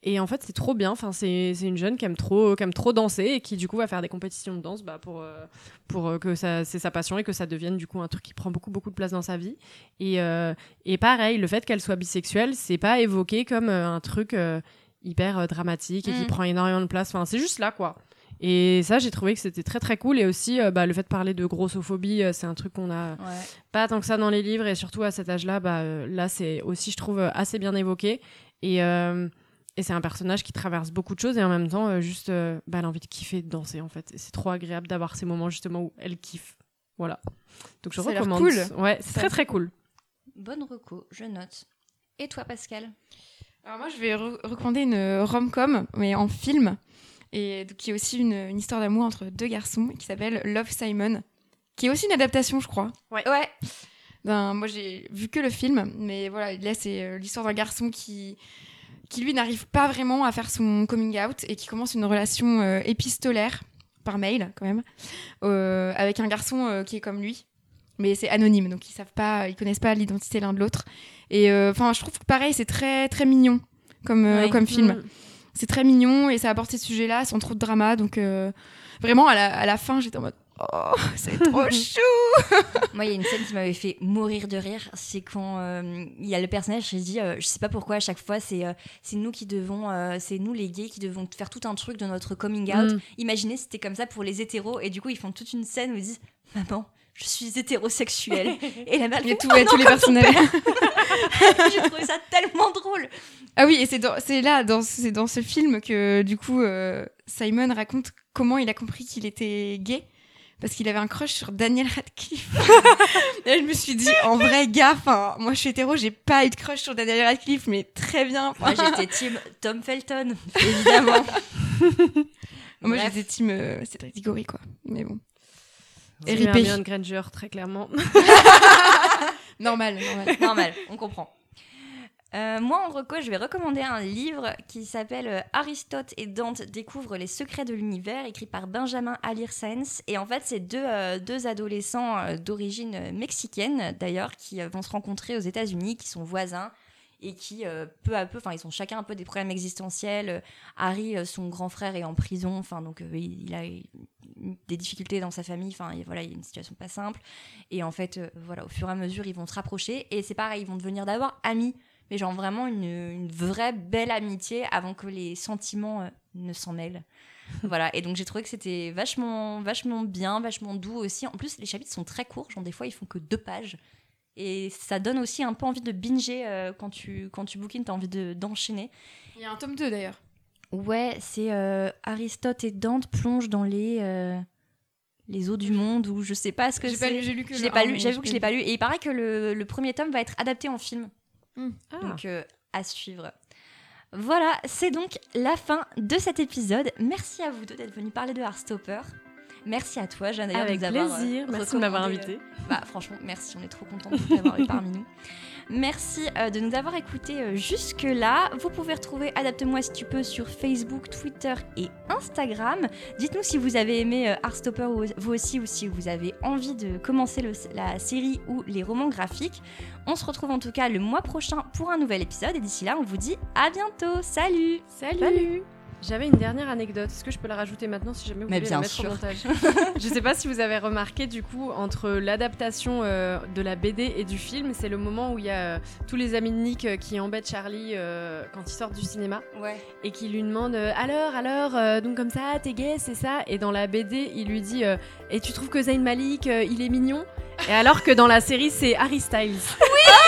Et en fait, c'est trop bien. Enfin, c'est c'est une jeune qui aime trop, qui aime trop danser et qui du coup va faire des compétitions de danse bah, pour euh, pour euh, que ça c'est sa passion et que ça devienne du coup un truc qui prend beaucoup beaucoup de place dans sa vie. Et euh, et pareil, le fait qu'elle soit bisexuelle, c'est pas évoqué comme euh, un truc euh, hyper dramatique et qui Mm. prend énormément de place. Enfin, c'est juste là quoi. Et ça, j'ai trouvé que c'était très très cool. Et aussi, euh, bah, le fait de parler de grossophobie, euh, c'est un truc qu'on a Ouais. pas tant que ça dans les livres. Et surtout à cet âge-là, bah, euh, là, c'est aussi, je trouve, assez bien évoqué. Et, euh, et c'est un personnage qui traverse beaucoup de choses. Et en même temps, euh, juste, euh, bah, elle a envie de kiffer, de danser, en fait. Et c'est trop agréable d'avoir ces moments, justement, où elle kiffe. Voilà. Donc je Ça recommande. cool. Ouais, c'est très très cool. Bonne reco, je note. Et toi Pascal? Alors moi, je vais re- recommander une euh, rom-com, mais en film, et donc, qui est aussi une, une histoire d'amour entre deux garçons, qui s'appelle Love Simon, qui est aussi une adaptation, je crois. Ouais. Ouais. d'un- moi, j'ai vu que le film, mais voilà, là, c'est euh, l'histoire d'un garçon qui, qui lui n'arrive pas vraiment à faire son coming out et qui commence une relation euh, épistolaire par mail, quand même, euh, avec un garçon euh, qui est comme lui. Mais c'est anonyme, donc ils savent pas, ils connaissent pas l'identité l'un de l'autre. Et enfin, je trouve que pareil, c'est très très mignon comme Ouais. comme film. Mm. C'est très mignon et ça aborde ces sujets-là sans trop de drama. Donc vraiment, à la, à la fin, j'étais en mode oh, c'est trop chou. Moi, il y a une scène qui m'avait fait mourir de rire. C'est quand euh, il y a le personnage qui dit euh, Je sais pas pourquoi, à chaque fois, c'est euh, c'est nous qui devons, euh, c'est nous les gays qui devons faire tout un truc de notre coming out. Mm. Imaginez, c'était comme ça pour les hétéros. Et du coup, ils font toute une scène où ils disent Maman, je suis hétérosexuel. et la mère, fait, tout- Oh non, tous les personnages. J'ai trouvé ça tellement drôle. Ah oui, et c'est dans- c'est là, dans, c'est dans ce film que du coup euh, Simon raconte comment il a compris qu'il était gay. Parce qu'il avait un crush sur Daniel Radcliffe. et je me suis dit, en vrai, gars, moi je suis hétéro, j'ai pas eu de crush sur Daniel Radcliffe, mais très bien. Moi, j'étais team Tom Felton, évidemment. Moi j'étais team euh, Cédric Diggory, quoi. Mais bon. C'est RIP. Hermione Granger, très clairement. Normal, normal. Normal, on comprend. Euh, moi, en reco, je vais recommander un livre qui s'appelle euh, Aristote et Dante découvrent les secrets de l'univers, écrit par Benjamin Alirsens. Et en fait, c'est deux, euh, adolescents d'origine mexicaine, d'ailleurs, qui vont se rencontrer aux États-Unis, qui sont voisins. et qui peu à peu, enfin ils ont chacun un peu des problèmes existentiels. Harry, son grand frère est en prison, enfin donc il, a des difficultés dans sa famille, enfin voilà, il y a une situation pas simple. Et en fait, voilà, au fur et à mesure, ils vont se rapprocher et c'est pareil, ils vont devenir d'abord amis, mais genre vraiment une, une vraie belle amitié avant que les sentiments euh, ne s'en mêlent. voilà, et donc j'ai trouvé que c'était vachement, vachement bien, vachement doux aussi. En plus, les chapitres sont très courts, genre des fois ils font que deux pages. Et ça donne aussi un peu envie de binger euh, quand tu, quand tu bookines, t'as envie de- d'enchaîner. Il y a un tome 2 d'ailleurs. Ouais, c'est euh, Aristote et Dante plongent dans les, euh, les eaux du monde ou je sais pas ce que J'ai c'est. pas lu, j'ai lu que Je l'ai pas lu, j'avoue que je l'ai pas lu. lu. Et il paraît que le, le premier tome va être adapté en film. Hmm. Donc euh, à suivre. Voilà, c'est donc la fin de cet épisode. Merci à vous deux d'être venus parler de Heartstopper. Merci à toi, Jeanne, d'ailleurs, de nous avoir, euh. Merci de m'avoir invité. Bah, franchement, merci, on est trop contents de vous avoir eu parmi nous. Merci euh, de nous avoir écoutés euh, jusque-là. Vous pouvez retrouver Adapte-moi si tu peux sur Facebook, Twitter et Instagram. Dites-nous si vous avez aimé euh, Heartstopper ou- vous aussi ou si vous avez envie de commencer le- la série ou les romans graphiques. On se retrouve en tout cas le mois prochain pour un nouvel épisode et d'ici là, on vous dit à bientôt. Salut Salut. J'avais une dernière anecdote. Est-ce que je peux la rajouter maintenant si jamais vous Mais voulez bien la mettre sûr. au montage? Je sais pas si vous avez remarqué du coup entre l'adaptation euh, de la BD et du film, c'est le moment où il y a euh, tous les amis de Nick euh, qui embêtent Charlie quand ils sortent du cinéma Ouais. et qui lui demandent alors alors donc comme ça t'es gay c'est ça? Et dans la BD il lui dit et tu trouves que Zayn Malik il est mignon? Et alors que dans la série c'est Harry Styles. J'ai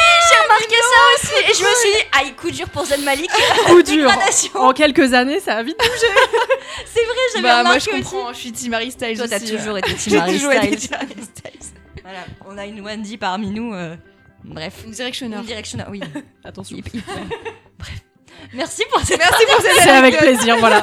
remarqué ça aussi et je me suis dit, ah, coup dur pour Zen Malik. Coup dur. En quelques années ça a vite bougé. C'est vrai, j'avais Bah, moi remarqué je aussi. comprends, je suis Harry Styles Toi, t'as toujours euh. été toujours été Styles. Harry Styles. Voilà, on a une Wendy parmi nous. euh, Bref. Une directionneur. Une directionneur, oui. Attention. Bref. Merci pour cette Merci pour cette C'est avec plaisir voilà.